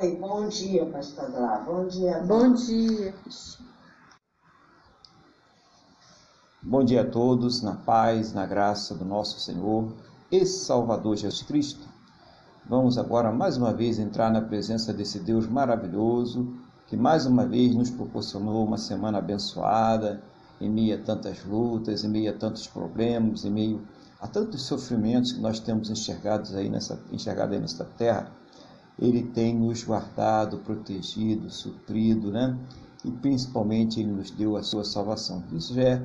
Bom dia, pastor Glá. Bom dia. Bom dia. Bom dia a todos, na paz, na graça do nosso Senhor e Salvador Jesus Cristo. Vamos agora mais uma vez entrar na presença desse Deus maravilhoso que mais uma vez nos proporcionou uma semana abençoada, em meio a tantas lutas, em meio a tantos problemas, em meio a tantos sofrimentos que nós temos enxergados aí nessa, enxergado aí nessa terra. Ele tem nos guardado, protegido, suprido, né? E principalmente Ele nos deu a sua salvação. Isso já é,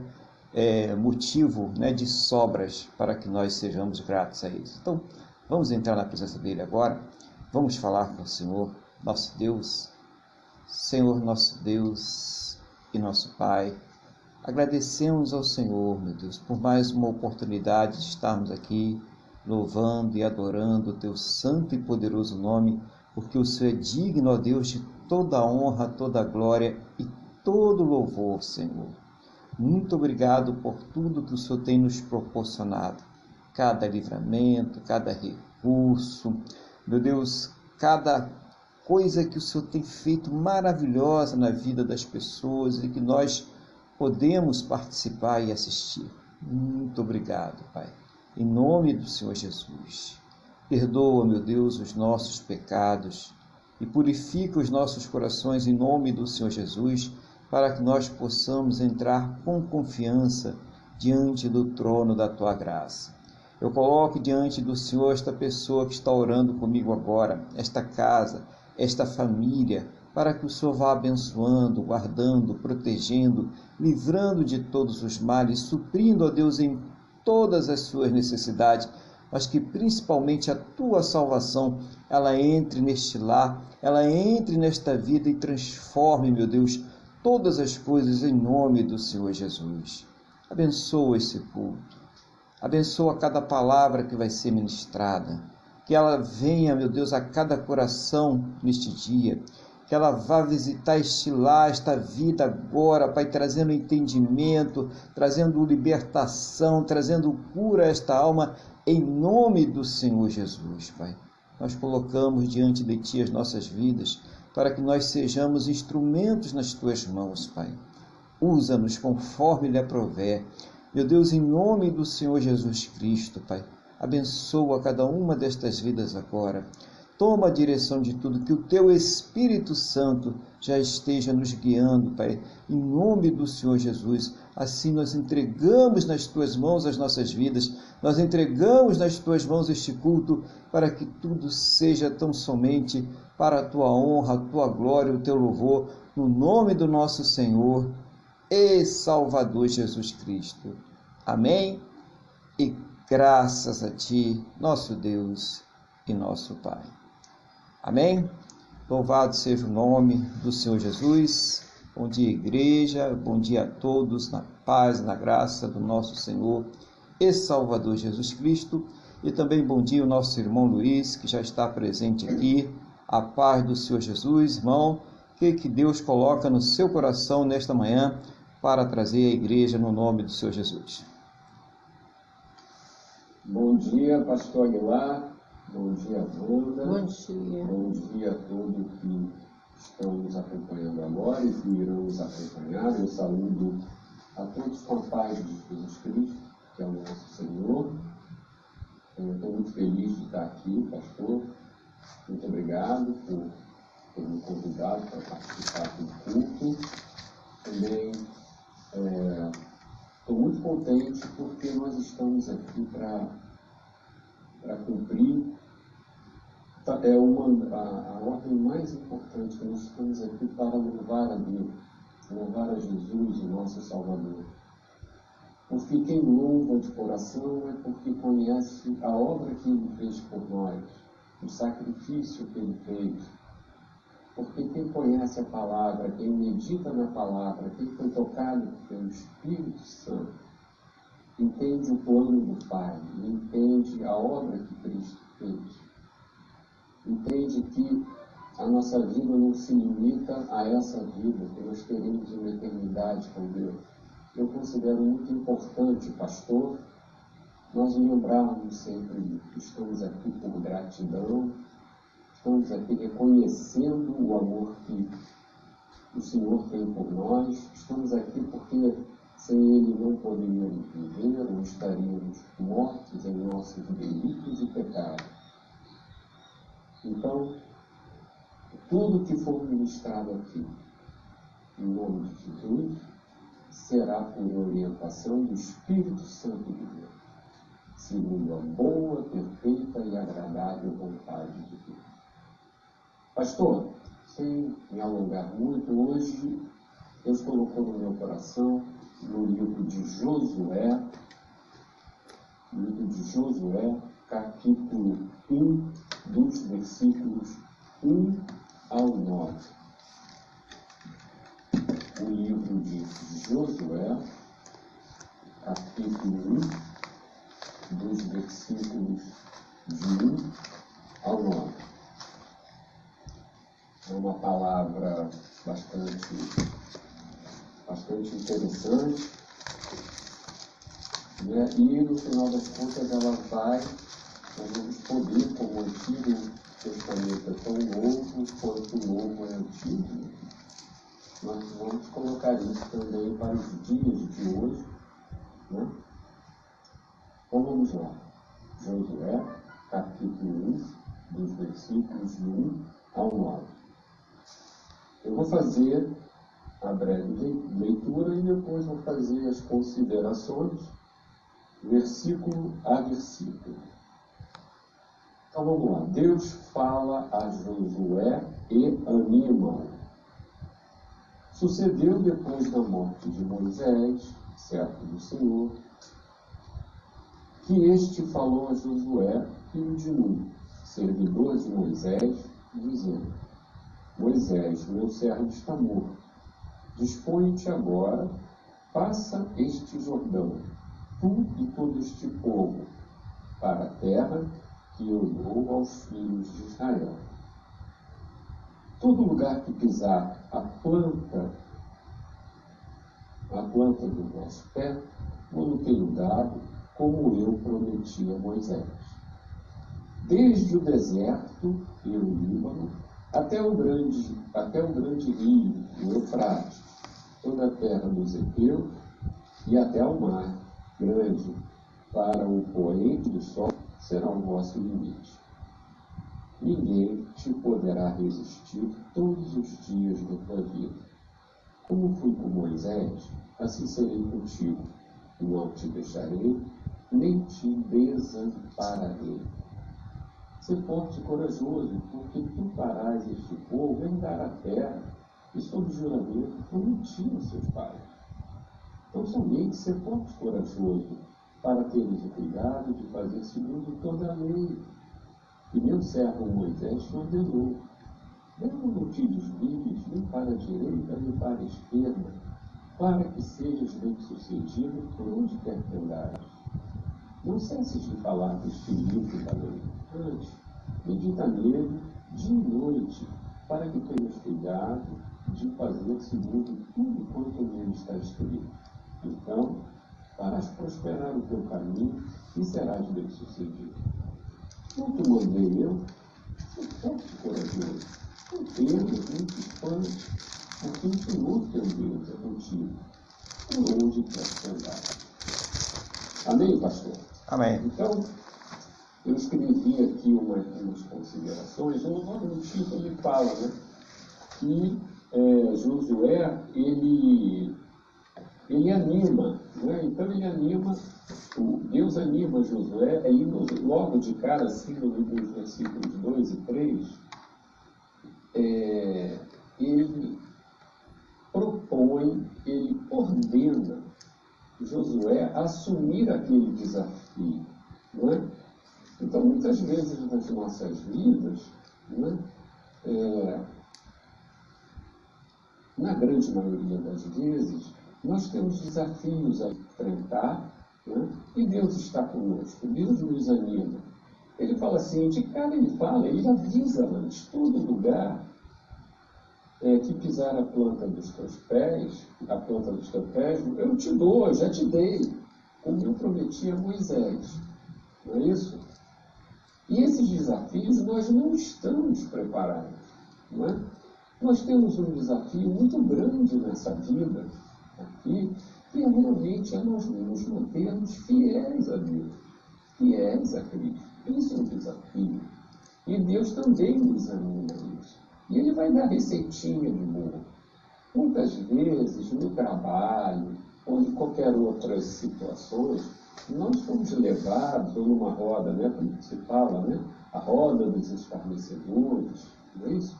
é motivo né, de sobras para que nós sejamos gratos a Ele. Então, vamos entrar na presença dEle agora. Vamos falar com o Senhor, nosso Deus. Senhor, nosso Deus e nosso Pai, agradecemos ao Senhor, meu Deus, por mais uma oportunidade de estarmos aqui louvando e adorando o teu santo e poderoso nome, porque o Senhor é digno, ó Deus, de toda a honra, toda a glória e todo louvor, Senhor. Muito obrigado por tudo que o Senhor tem nos proporcionado, cada livramento, cada recurso, meu Deus, cada coisa que o Senhor tem feito maravilhosa na vida das pessoas e que nós podemos participar e assistir. Muito obrigado, Pai em nome do Senhor Jesus. Perdoa, meu Deus, os nossos pecados e purifica os nossos corações em nome do Senhor Jesus, para que nós possamos entrar com confiança diante do trono da tua graça. Eu coloco diante do Senhor esta pessoa que está orando comigo agora, esta casa, esta família, para que o Senhor vá abençoando, guardando, protegendo, livrando de todos os males, suprindo, a Deus, em todas as suas necessidades, mas que principalmente a tua salvação, ela entre neste lar, ela entre nesta vida e transforme, meu Deus, todas as coisas em nome do Senhor Jesus. Abençoa esse culto. Abençoa cada palavra que vai ser ministrada. Que ela venha, meu Deus, a cada coração neste dia que ela vá visitar este lar, esta vida agora, Pai, trazendo entendimento, trazendo libertação, trazendo cura a esta alma, em nome do Senhor Jesus, Pai. Nós colocamos diante de Ti as nossas vidas, para que nós sejamos instrumentos nas Tuas mãos, Pai. Usa-nos conforme lhe aprover. Meu Deus, em nome do Senhor Jesus Cristo, Pai, abençoa cada uma destas vidas agora. Toma a direção de tudo, que o teu Espírito Santo já esteja nos guiando, Pai, em nome do Senhor Jesus. Assim nós entregamos nas tuas mãos as nossas vidas, nós entregamos nas tuas mãos este culto, para que tudo seja tão somente para a tua honra, a tua glória, o teu louvor, no nome do nosso Senhor e Salvador Jesus Cristo. Amém? E graças a Ti, nosso Deus e nosso Pai. Amém? Louvado seja o nome do Senhor Jesus. Bom dia, igreja. Bom dia a todos, na paz, na graça do nosso Senhor e Salvador Jesus Cristo. E também bom dia ao nosso irmão Luiz, que já está presente aqui. A paz do Senhor Jesus, irmão. Que, que Deus coloca no seu coração nesta manhã para trazer a igreja no nome do Senhor Jesus? Bom dia, pastor Aguilar. Bom dia, Wanda. Bom dia. Bom dia a todos que estão nos acompanhando agora e que irão nos acompanhar. Eu saúdo a todos com a paz de Jesus Cristo, que é o nosso Senhor. estou muito feliz de estar aqui, pastor. Muito obrigado por ter me convidado para participar do culto. Também estou é, muito contente porque nós estamos aqui para para cumprir é uma, a, a ordem mais importante que nós estamos aqui para louvar a Deus, louvar a Jesus, o nosso Salvador. Porque quem louva de coração é porque conhece a obra que Ele fez por nós, o sacrifício que Ele fez. Porque quem conhece a palavra, quem medita na palavra, quem foi tocado pelo Espírito Santo, entende o plano do Pai, entende a obra que Cristo fez entende que a nossa vida não se limita a essa vida, que nós teremos uma eternidade com Deus. Eu considero muito importante, pastor, nós lembrarmos sempre que estamos aqui por gratidão, estamos aqui reconhecendo o amor que o Senhor tem por nós, estamos aqui porque sem Ele não poderíamos viver ou estaríamos mortos em nossos delitos e pecados. Então, tudo que for ministrado aqui, em nome de Jesus, será por orientação do Espírito Santo de Deus, segundo a boa, perfeita e agradável vontade de Deus. Pastor, sem me alongar muito, hoje Deus colocou no meu coração, no livro de Josué, livro de Josué, capítulo 1, dos versículos 1 ao 9. O livro de Josué, capítulo 1, dos versículos de 1 ao 9. É uma palavra bastante, bastante interessante. Né? E no final das contas ela vai, vamos poder, como o Antigo Testamento é tão novo quanto o Novo é antigo, nós vamos colocar isso também para os dias de hoje. Né? Então vamos lá. Josué, capítulo 1, dos versículos de 1 ao 9. Eu vou fazer a breve leitura e depois vou fazer as considerações, versículo a versículo. Então vamos lá. Deus fala a Josué e anima-o. Sucedeu depois da morte de Moisés, servo do Senhor, que este falou a Josué, filho de Nun, servidor de Moisés, dizendo: Moisés, meu servo está morto. Dispõe-te agora, passa este Jordão, tu e todo este povo, para a terra que eu dou aos filhos de Israel. Todo lugar que pisar a planta, a planta do vosso pé, eu tenho dado, como eu prometi a Moisés. Desde o deserto e o Líbano, até o grande, até o grande rio, o Eufrates, toda a terra dos Epeus e até o mar grande, para o poente do sol será o vosso limite. Ninguém te poderá resistir todos os dias da tua vida. Como fui com Moisés, assim serei contigo. Não te deixarei, nem te desampararei. Ser forte e corajoso, porque tu farás este povo herdar a terra e sob juramento prometi aos seus pais. Então somente ser forte e corajoso para teres o cuidado de fazer segundo toda a lei. E meu servo Moisés te ordenou. Não te desvires nem para a direita nem para a esquerda, para que sejas bem-sucedido por onde quer que andares. Não cesses de falar deste livro da lei Antes, medita nele dia e noite, para que tenhas cuidado de fazer segundo tudo quanto nele está escrito. Então, farás prosperar o teu caminho e serás bem-sucedido. Não te mandei eu? Sou forte e corajoso. Não temas, nem te espantes, porque o Senhor teu Deus é contigo, por onde quer que andar. Amém, pastor? Amém. Então, eu escrevi aqui uma, umas considerações, o nome do título ele fala né, que é, Josué, ele, ele anima, né? então ele anima, Deus anima Josué, aí logo de cara, assim, nos versículos 2 e 3, é, ele propõe, ele ordena Josué a assumir aquele desafio. Não é? Então, muitas vezes nas nossas vidas, né, é, na grande maioria das vezes, nós temos desafios a enfrentar né, e Deus está conosco, Deus nos anima. Ele fala assim, de cara ele fala, ele avisa antes, todo lugar é, que pisar a planta dos teus pés, a planta dos teus pés, eu te dou, eu já te dei, como eu prometi a Moisés. Não é isso? E esses desafios nós não estamos preparados. Não é? Nós temos um desafio muito grande nessa vida aqui, realmente é nós nos mantermos fiéis a Deus, fiéis a Cristo. Isso é um desafio. E Deus também nos examina isso. E Ele vai dar receitinha de bolo. Muitas vezes, no trabalho, ou em qualquer outras situações, nós fomos levados, numa roda, né, como se fala, né, a roda dos escarnecedores, não é isso?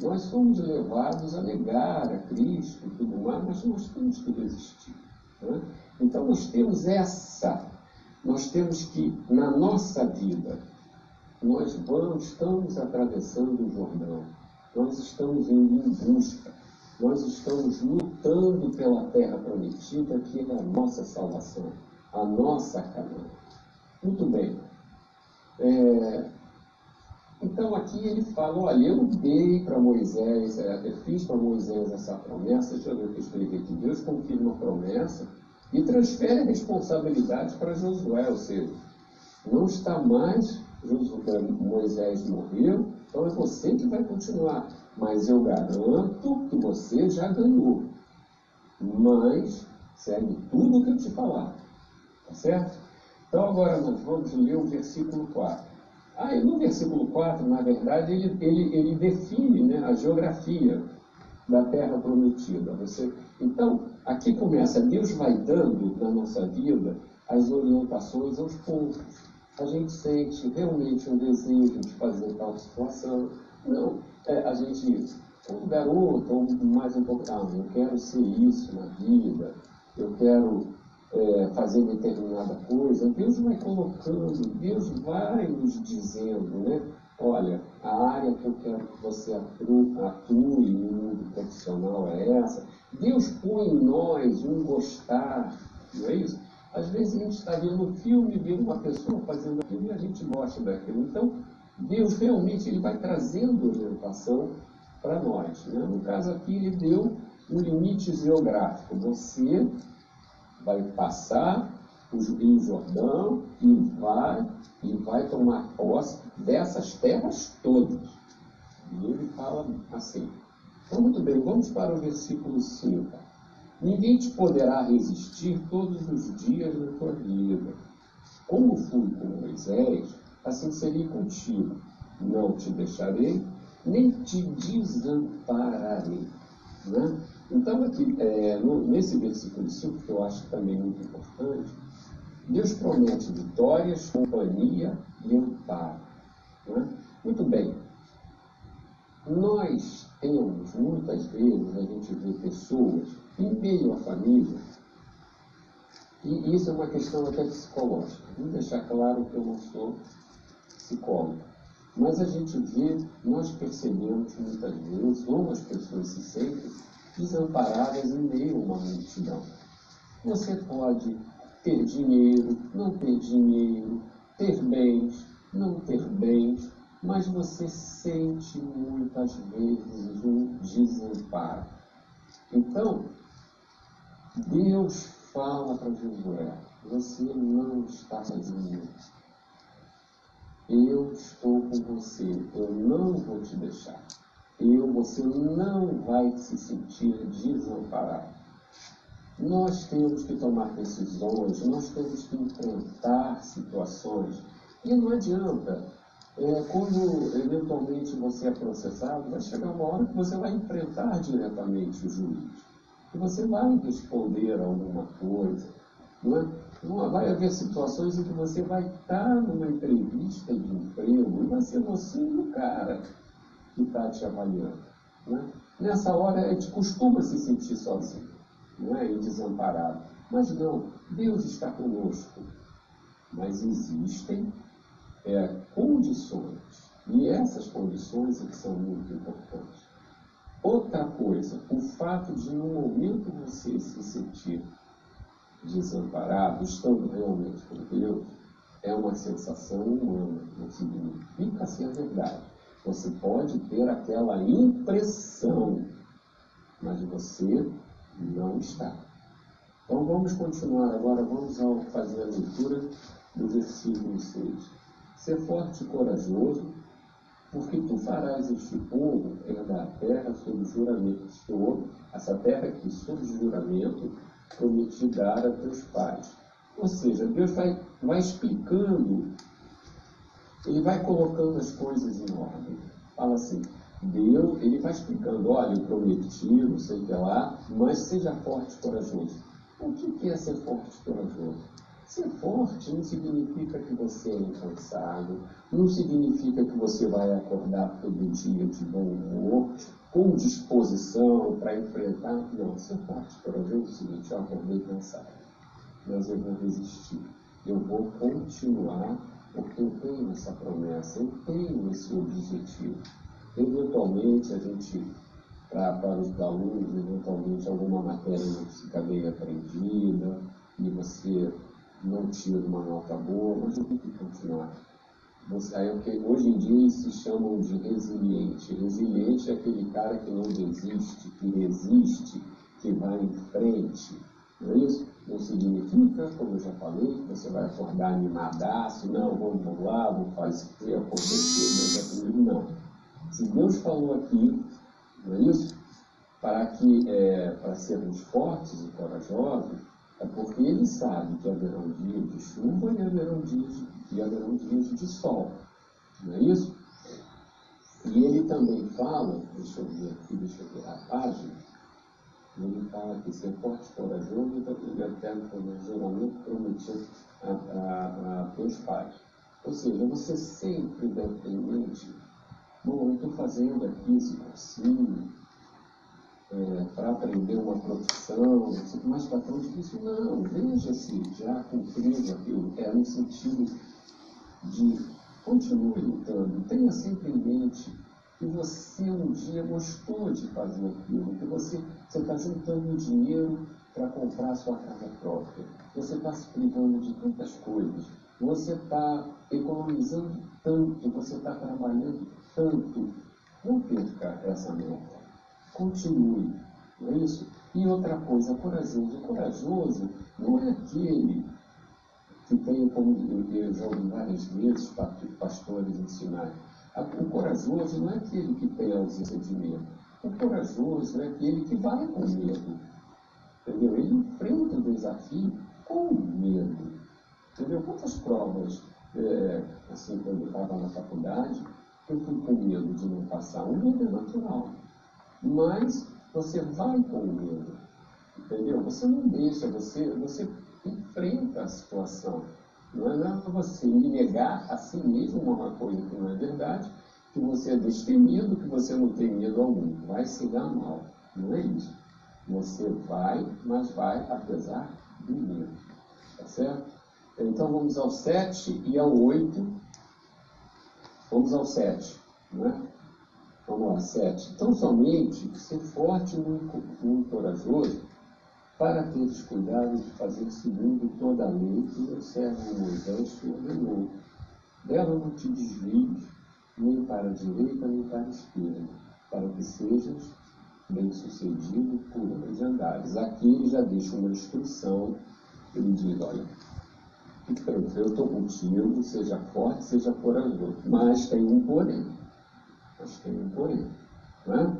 Nós fomos levados a negar a Cristo e tudo mais, mas nós temos que resistir. Né? Então nós temos essa, nós temos que, na nossa vida, nós vamos, estamos atravessando o Jordão, nós estamos indo em busca, nós estamos lutando pela terra prometida, que é a nossa salvação, a nossa Canaã. Muito bem. É, então aqui ele fala, olha, eu dei para Moisés, é, eu fiz para Moisés essa promessa, deixa eu ver o que escrevi aqui, Deus confirma a promessa e transfere a responsabilidade para Josué, ou seja, não está mais, Josué, Moisés morreu, então é você que vai continuar, mas eu garanto que você já ganhou, mas segue tudo o que eu te falar, tá certo? Então agora nós vamos ler o versículo 4. Ah, no versículo 4, na verdade, ele, ele, ele define né, a geografia da terra prometida. Você, então, aqui começa, Deus vai dando na nossa vida as orientações aos poucos. A gente sente realmente um desejo de fazer tal situação. Não, é, a gente, como garoto, ou mais um pouco, ah, eu quero ser isso na vida, eu quero é, fazer determinada coisa, Deus vai colocando, Deus vai nos dizendo, né? Olha, a área que eu quero que você atue, atue no mundo profissional é essa. Deus põe em nós um gostar, não é isso? Às vezes a gente está vendo um filme, vendo uma pessoa fazendo aquilo e a gente gosta daquilo. Então, Deus realmente ele vai trazendo orientação para nós. Né? No caso aqui, ele deu um limite geográfico. Você vai passar o Jordão e vai, e vai tomar posse dessas terras todas. E ele fala assim. Então, muito bem, vamos para o versículo 5. Ninguém te poderá resistir todos os dias da tua vida. Como fui com Moisés, assim serei contigo. Não te deixarei, nem te desampararei. Né? Então, aqui, é, no, nesse versículo 5, que eu acho também muito importante, Deus promete vitórias, companhia e amparo. Né? Muito bem. Nós temos, muitas vezes, a gente vê pessoas em meio à família, e isso é uma questão até psicológica. Vou deixar claro que eu não sou psicólogo. Mas a gente vê, nós percebemos muitas vezes, como as pessoas se sentem desamparadas em meio a uma multidão. Você pode ter dinheiro, não ter dinheiro, ter bens, não ter bens, mas você sente muitas vezes um desamparo. Então, Deus fala para Josué: você não está sozinho. Eu estou com você, eu não vou te deixar eu, você não vai se sentir desamparado. Nós temos que tomar decisões, nós temos que enfrentar situações. E não adianta, é, quando eventualmente você é processado, vai chegar uma hora que você vai enfrentar diretamente o juiz. E você vai responder alguma coisa. Não é? Vai haver situações em que você vai estar numa entrevista de emprego e vai ser você o cara que está te avaliando. Né? Nessa hora, a gente costuma se sentir sozinho né? e desamparado. Mas não, Deus está conosco. Mas existem é, condições, e essas condições é que são muito importantes. Outra coisa, o fato de no momento você se sentir desamparado, estando realmente com Deus, é uma sensação humana, não significa ser verdade. Você pode ter aquela impressão, mas você não está. Então vamos continuar agora, vamos ao fazer a leitura do versículo 6. ser forte e corajoso, porque tu farás este povo herdar a terra sob juramento, sob essa terra que sob juramento prometi dar a teus pais. Ou seja, Deus vai, vai explicando, ele vai colocando as coisas em ordem. Fala assim, Deus, ele vai explicando, olha, eu prometi, não sei o que lá, mas seja forte e corajoso. O que é ser forte e corajoso? Ser forte não significa que você é incansável, não significa que você vai acordar todo dia de bom humor, com disposição para enfrentar. Não, ser forte e corajoso é o seguinte, eu acordei cansado, mas eu vou resistir. Eu vou continuar, porque eu tenho essa promessa, eu tenho esse objetivo. Eventualmente, a gente, pra, para os alunos, eventualmente alguma matéria não fica bem aprendida e você não tira uma nota boa, mas eu tenho que continuar. Você, aí, hoje em dia se chamam de resiliente. Resiliente é aquele cara que não desiste, que resiste, que vai em frente. Não é isso? Não significa, como eu já falei, que você vai acordar animadaço, não, vamos lá, vamos fazer acontecer, não. Se Deus falou aqui, não é isso? Para que é, para sermos fortes e corajosos, é porque Ele sabe que haverão dias de chuva e haverão dias e haverão dias de sol. Não é isso? E ele também fala, deixa eu ver aqui, deixa eu ver a página, fala que ser forte corajoso e eterno geralmente prometido a, a, a teus pais. Ou seja, você sempre deve ter em mente Bom, eu estou fazendo aqui esse cursinho é, para aprender uma profissão, mas está tão difícil. Não, veja-se já cumprindo aquilo. É no sentido de continue lutando. Tenha sempre em mente que você um dia gostou de fazer aquilo, que você está juntando dinheiro para comprar sua casa própria. Você está se privando de tantas coisas. Você está economizando tanto, você está trabalhando tanto, não perca essa meta. Continue, não é isso? E outra coisa, corajoso. Corajoso não é aquele que tem, como eu já ouvi várias vezes pastores ensinarem, o corajoso não é aquele que tem ausência de medo. O corajoso é aquele que vai com medo. Entendeu? Ele enfrenta o desafio com medo. Entendeu? Quantas provas, é, assim, quando eu estava na faculdade, eu fui com medo de não passar. O medo é natural. Mas você vai com medo. Entendeu? Você não deixa, você, você enfrenta a situação. Não é você me negar a si mesmo uma coisa que não é verdade, que você é destemido, que você não tem medo algum. Vai se dar mal. Não é isso. Você vai, mas vai apesar do medo. Tá certo? Então vamos ao 7 e ao 8 Vamos ao 7. Né? Vamos lá, 7. Então, somente ser forte e muito, muito corajoso para teres cuidado de fazer segundo toda a lei que o servo Moisés te ordenou. Dela não te desvies, nem para a direita, nem para a esquerda, para que sejas bem-sucedido por onde andares. Aqui ele já deixa uma instrução, ele diz, olha, eu estou contigo, seja forte, seja corajoso. Mas tem um porém. Mas tem um porém. Né?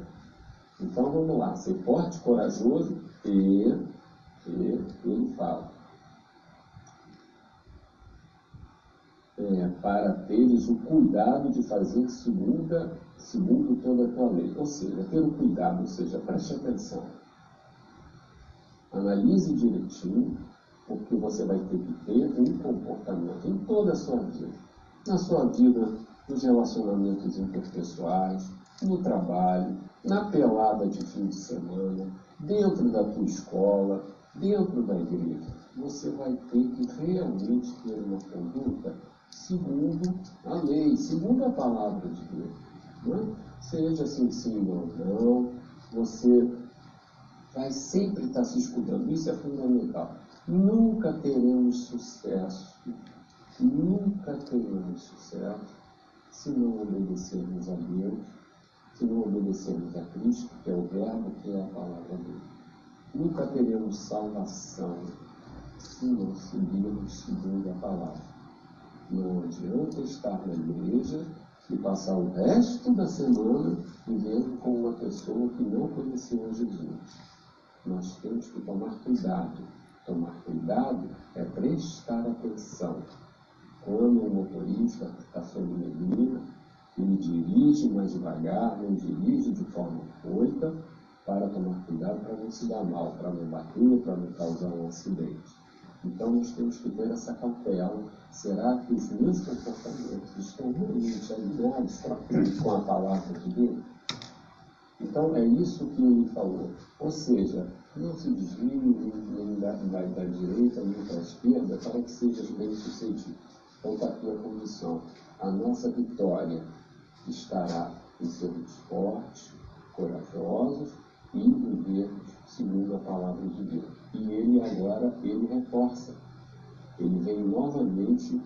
Então vamos lá, ser forte, corajoso e ele fala. É, para teres o cuidado de fazer segunda, segundo toda a tua lei. Ou seja, ter o cuidado, ou seja, preste atenção. Analise direitinho porque você vai ter que ter um comportamento em toda a sua vida. Na sua vida, nos relacionamentos interpessoais, no trabalho, na pelada de fim de semana, dentro da tua escola, dentro da igreja. Você vai ter que realmente ter uma conduta segundo a lei, segundo a palavra de Deus. É? Seja assim, sim ou não, você vai sempre estar se escutando. Isso é fundamental. Nunca teremos sucesso, nunca teremos sucesso se não obedecermos a Deus, se não obedecermos a Cristo, que é o Verbo, que é a palavra dele. Nunca teremos salvação se não seguirmos segundo a palavra. Não adianta estar na igreja e passar o resto da semana vivendo com uma pessoa que não conheceu Jesus. Nós temos que tomar cuidado. Tomar cuidado é prestar atenção. Quando o motorista está sob neblina, ele dirige mais devagar, não dirige de forma foita, para tomar cuidado para não se dar mal, para não bater, para não causar um acidente. Então nós temos que ter essa cautela. Será que os meus comportamentos estão realmente alinhados com a palavra de Deus? Então é isso que ele falou. Ou seja, não se desvie nem da, da, da direita nem da esquerda para que sejas bem sucedido. Então está aqui a condição. A nossa vitória estará em sermos fortes, corajosos e vivermos segundo a palavra de Deus. E ele agora, ele reforça. Ele vem novamente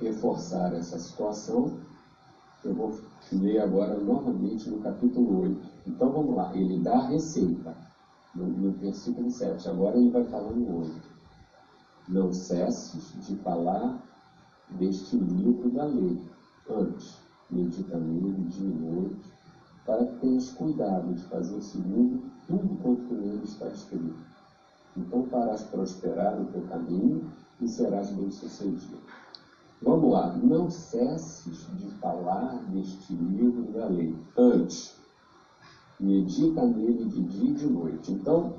reforçar essa situação. Eu vou ler agora novamente no capítulo 8. Então vamos lá, ele dá a receita no, no versículo 7. Agora ele vai falar no 8. Não cesses de falar deste livro da lei. Antes, medita nele dia e noite, para que tenhas cuidado de fazer segundo tudo quanto nele está escrito. Então farás prosperar o teu caminho e serás bem-sucedido. Vamos lá, não cesses de falar deste livro da lei. Antes, medita nele de dia e de noite. Então,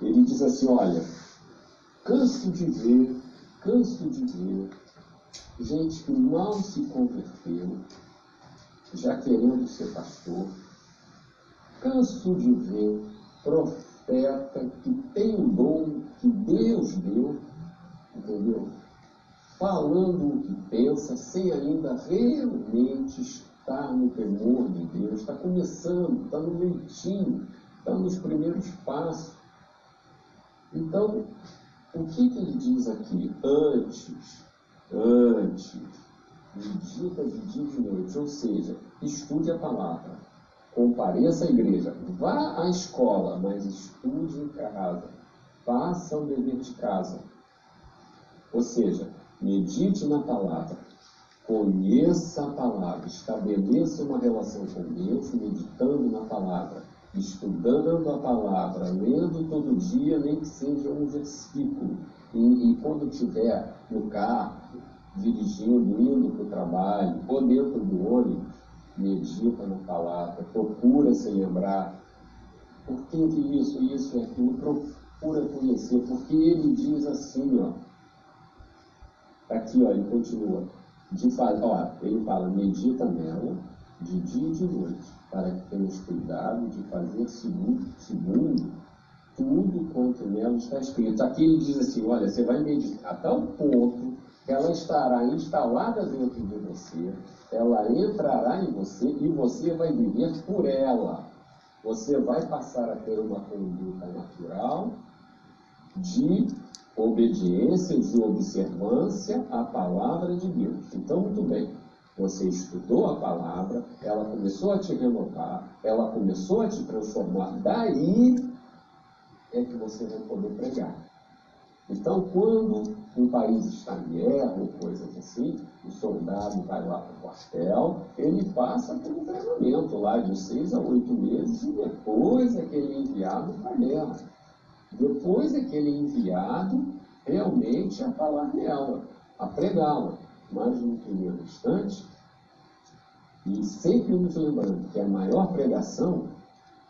ele diz assim: olha, canso de ver, canso de ver gente que mal se converteu, já querendo ser pastor, canso de ver profeta que tem o dom que Deus deu, entendeu? Falando o que pensa, sem ainda realmente estar no temor de Deus, está começando, está no leitinho, está nos primeiros passos. Então, o que, que ele diz aqui? Antes, antes, medita de dia e de noite, ou seja, estude a palavra, compareça à igreja, vá à escola, mas estude em casa, faça o dever de casa. Ou seja, medite na palavra, conheça a palavra, estabeleça uma relação com Deus, meditando na palavra, estudando a palavra, lendo todo dia, nem que seja um versículo. E, e quando estiver no carro, dirigindo, indo para o trabalho, ou dentro do ônibus, medita na palavra, procura se lembrar. Por que, que isso, isso e aquilo? Procura conhecer, porque ele diz assim, ó. Aqui, ó, ele continua. De, ó, ele fala, medita nela de dia e de noite, para que tenhas cuidado de fazer segundo, segundo tudo quanto nela está escrito. Aqui ele diz assim: olha, você vai meditar a tal ponto ela estará instalada dentro de você, ela entrará em você e você vai viver por ela. Você vai passar a ter uma conduta natural de obediência, de observância à palavra de Deus. Então, muito bem. Você estudou a palavra, ela começou a te renovar, ela começou a te transformar. Daí é que você vai poder pregar. Então, quando um país está em guerra ou coisas assim, o soldado vai lá para o quartel, ele passa por um treinamento lá de seis a oito meses e depois é que ele é enviado para a guerra. Depois é que ele é enviado realmente a falar nela, a pregá-la. Mas no primeiro instante, e sempre nos lembrando que a maior pregação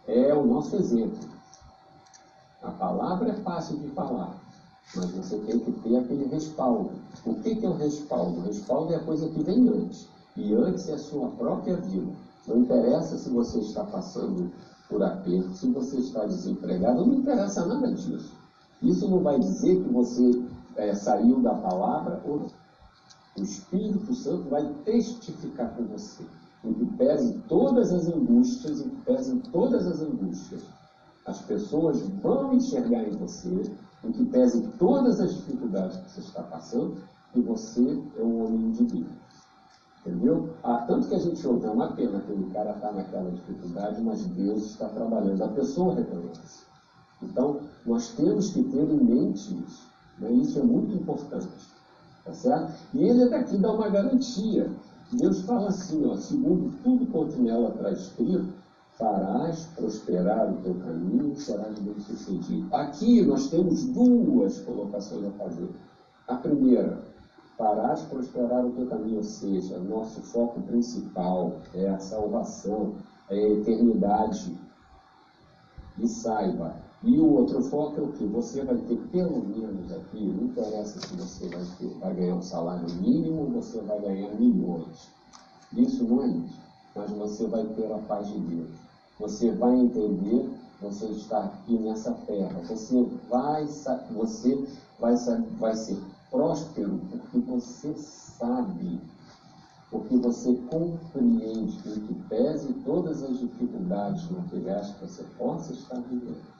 é o nosso exemplo. A palavra é fácil de falar, mas você tem que ter aquele respaldo. O que, é o respaldo? O respaldo é a coisa que vem antes. E antes é a sua própria vida. Não interessa se você está passando por aperto, se você está desempregado, não interessa nada disso. Isso não vai dizer que você é, saiu da palavra ou. O Espírito Santo vai testificar com você. Em que pese todas as angústias, em que pese todas as angústias, as pessoas vão enxergar em você em que pese todas as dificuldades que você está passando, que você é um homem de Deus. Entendeu? Ah, tanto que a gente ouve, é uma pena que o cara está naquela dificuldade, mas Deus está trabalhando. A pessoa reconhece. Então, nós temos que ter em mente isso. Né? Isso é muito importante. Tá certo? E ele daqui dá uma garantia. Deus fala assim, ó, segundo tudo quanto nela está escrito, farás prosperar o teu caminho serás bem sucedido. Aqui nós temos duas colocações a fazer. A primeira, farás prosperar o teu caminho, ou seja, nosso foco principal é a salvação, é a eternidade. E saiba, e o outro foco é o que? Você vai ter pelo menos aqui, não interessa se você vai, ter, vai ganhar um salário mínimo ou você vai ganhar milhões. Isso não é isso. Mas você vai ter a paz de Deus. Você vai entender, você está aqui nessa terra. Você vai, você vai, vai ser próspero porque você sabe, porque você compreende que, que pese todas as dificuldades materiais que você possa estar vivendo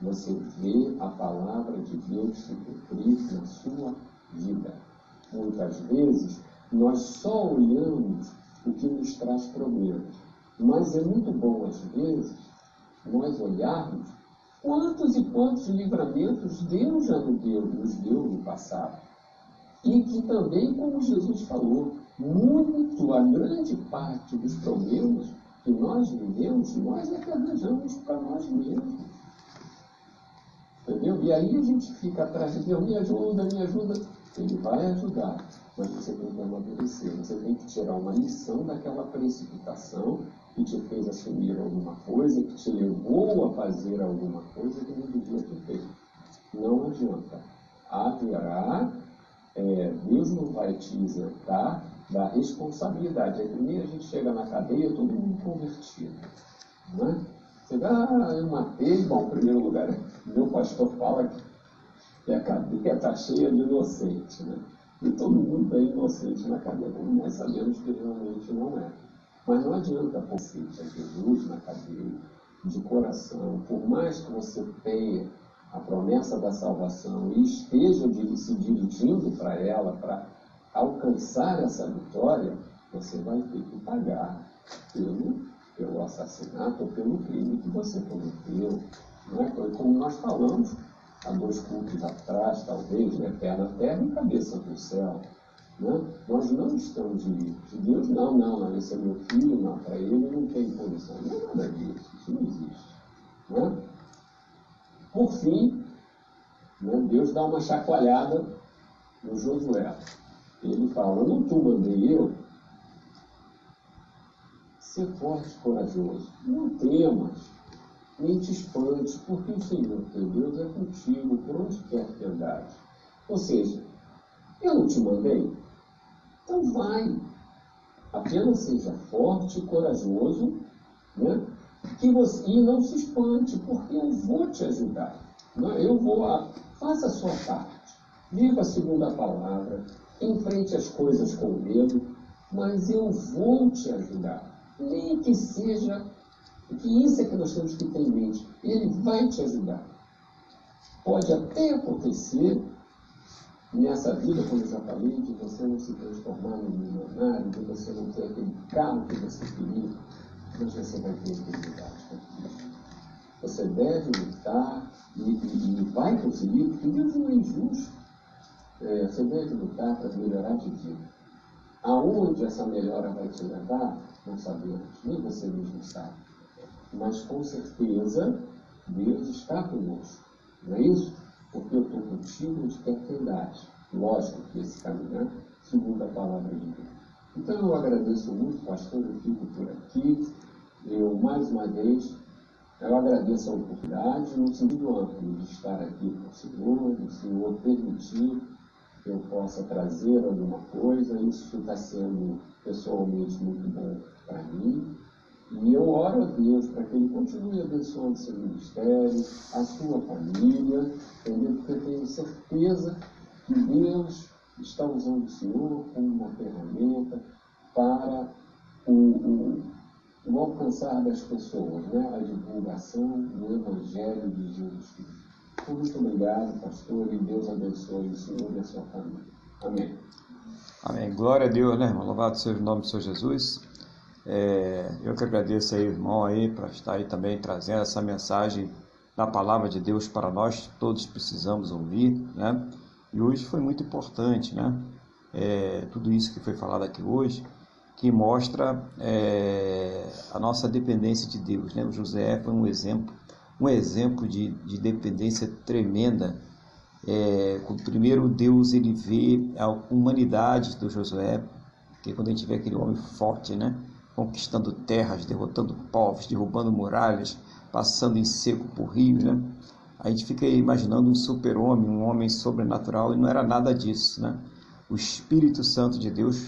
você vê a palavra de Deus se cumprir na sua vida. Muitas vezes, nós só olhamos o que nos traz problemas. Mas é muito bom, às vezes, nós olharmos quantos e quantos livramentos Deus já nos deu, nos deu no passado. E que também, como Jesus falou, muito, a grande parte dos problemas que nós vivemos, nós é que arranjamos para nós mesmos. Entendeu? E aí a gente fica atrás de Deus, me ajuda, me ajuda. Ele vai ajudar, mas você tem que amadurecer, você tem que tirar uma lição daquela precipitação que te fez assumir alguma coisa, que te levou a fazer alguma coisa que não devia ter feito. Não adianta. Haverá, é, Deus não vai te isentar da responsabilidade. Aí primeiro a gente chega na cadeia, todo mundo convertido. Não é? Você vai, ah, eu matei, bom, em primeiro lugar, meu pastor fala que a cadeia está cheia de inocentes, né? E todo mundo é inocente na cadeia, como nós sabemos que realmente não é. Mas não adianta pôr a Jesus na cadeia, de coração, por mais que você tenha a promessa da salvação e esteja se dirigindo para ela, para alcançar essa vitória, você vai ter que pagar pelo pelo assassinato ou pelo crime que você cometeu. Não é? Como nós falamos há dois cultos atrás, talvez, né? pé na terra e cabeça no céu. Né? Nós não estamos livres. Deus, não, não, não, esse é meu filho, não, para ele não tem posição. Não é nada disso, isso não existe. Né? Por fim, né, Deus dá uma chacoalhada no Josué. Ele fala, não tu mandei eu, Ser forte e corajoso. Não temas, nem te espantes, porque o Senhor teu Deus é contigo por onde quer que andares. Ou seja, eu não te mandei? Então vai. Apenas seja forte e corajoso, né? Que você, e não se espante, porque eu vou te ajudar. Né? Eu vou, a, faça a sua parte. Viva a palavra, enfrente as coisas com medo, mas eu vou te ajudar nem que seja, que isso é que nós temos que ter em mente. Ele vai te ajudar. Pode até acontecer nessa vida, como eu já falei, de você não se transformar num milionário, de você não ter aquele carro que você queria, mas você vai ter eternidade Você deve lutar e, e, e, vai conseguir, porque Deus não é injusto. É, você deve lutar para melhorar de vida. Aonde essa melhora vai te levar, não sabemos, nem você mesmo sabe. Mas com certeza Deus está conosco, não é isso? Porque eu estou contigo onde quer. Lógico que esse caminhar segundo a palavra de Deus. Então eu agradeço muito, pastor, eu fico por aqui. Eu, mais uma vez, eu agradeço a oportunidade, no sentido amplo, de estar aqui com o Senhor, do Senhor permitir que eu possa trazer alguma coisa. Isso está sendo pessoalmente muito bom para mim. E eu oro a Deus para que Ele continue abençoando seu ministério, a sua família, entendeu? Porque eu tenho certeza que Deus está usando o Senhor como uma ferramenta para o, o, o alcançar das pessoas, né? a divulgação do Evangelho de Jesus Cristo. Muito obrigado, pastor, e Deus abençoe o Senhor e a sua família. Amém. Amém. Glória a Deus, né, irmão? Louvado seja o nome do Senhor Jesus. É, eu que agradeço aí, irmão, aí, para estar aí também trazendo essa mensagem da palavra de Deus para nós, todos precisamos ouvir, né? E hoje foi muito importante, né? é, tudo isso que foi falado aqui hoje, que mostra é, a nossa dependência de Deus. Né? O José foi um exemplo, um exemplo de, de dependência tremenda. É, primeiro Deus ele vê a humanidade do Josué, que quando a gente vê aquele homem forte, né? Conquistando terras, derrotando povos, derrubando muralhas, passando em seco por rios, né? A gente fica imaginando um super-homem, um homem sobrenatural, e não era nada disso, né? O Espírito Santo de Deus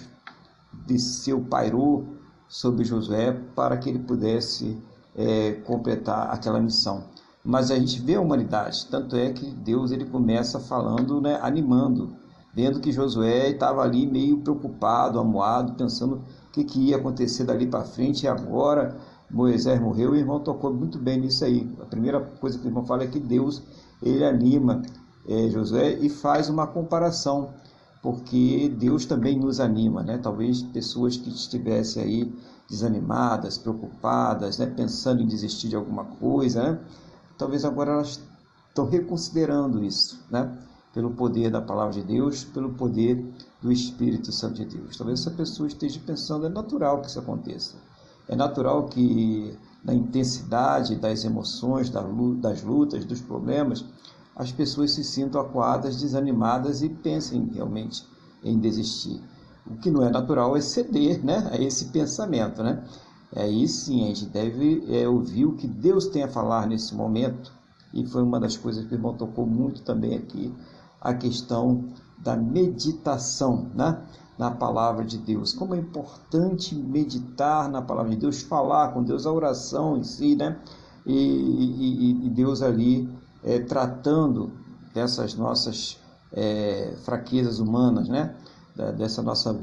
desceu, pairou sobre Josué para que ele pudesse é, completar aquela missão. Mas a gente vê a humanidade, tanto é que Deus ele começa falando, né, animando, vendo que Josué estava ali meio preocupado, amuado, pensando que, que ia acontecer dali para frente e agora Moisés morreu, o irmão tocou muito bem nisso aí. A primeira coisa que o irmão fala é que Deus ele anima é, Josué e faz uma comparação, porque Deus também nos anima, né? Talvez pessoas que estivessem aí desanimadas, preocupadas, né? pensando em desistir de alguma coisa, né? talvez agora elas estão reconsiderando isso, né? Pelo poder da palavra de Deus, pelo poder do Espírito Santo de Deus. Talvez essa pessoa esteja pensando, é natural que isso aconteça. É natural que na intensidade das emoções, das lutas, dos problemas, as pessoas se sintam acuadas, desanimadas e pensem realmente em desistir. O que não é natural é ceder né, a esse pensamento. Né? Aí sim a gente deve é, ouvir o que Deus tem a falar nesse momento. E foi uma das coisas que o irmão tocou muito também aqui, a questão da meditação. Né? na palavra de Deus. Como é importante meditar na palavra de Deus, falar com Deus, a oração em si, né? E, e, e Deus ali é, tratando dessas nossas é, fraquezas humanas, né? Dessa nossa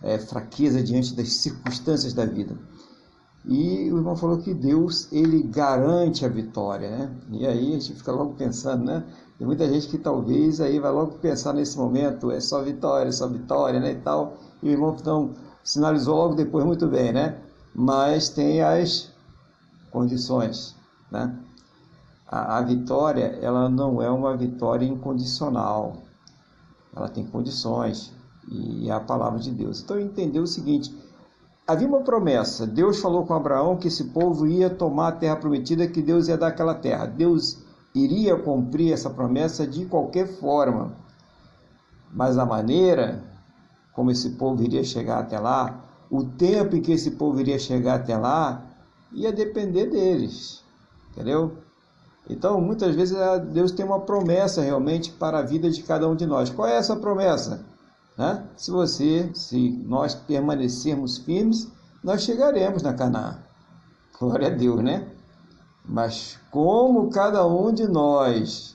é fraqueza diante das circunstâncias da vida. E o irmão falou que Deus ele garante a vitória, né? E aí a gente fica logo pensando, né? Tem muita gente que talvez aí vai logo pensar nesse momento, é só vitória, é só vitória, né, e tal. E o irmão então sinalizou logo depois muito bem, né? Mas tem as condições, né? A, a vitória, ela não é uma vitória incondicional. Ela tem condições e é a palavra de Deus. Então entendeu o seguinte, havia uma promessa. Deus falou com Abraão que esse povo ia tomar a terra prometida, que Deus ia dar aquela terra. Deus iria cumprir essa promessa de qualquer forma. Mas a maneira como esse povo iria chegar até lá, o tempo em que esse povo iria chegar até lá, ia depender deles. Entendeu? Então, muitas vezes Deus tem uma promessa realmente para a vida de cada um de nós. Qual é essa promessa? Né? Se você, se nós permanecermos firmes, nós chegaremos na Canaã. Glória a Deus, né? Mas como cada um de nós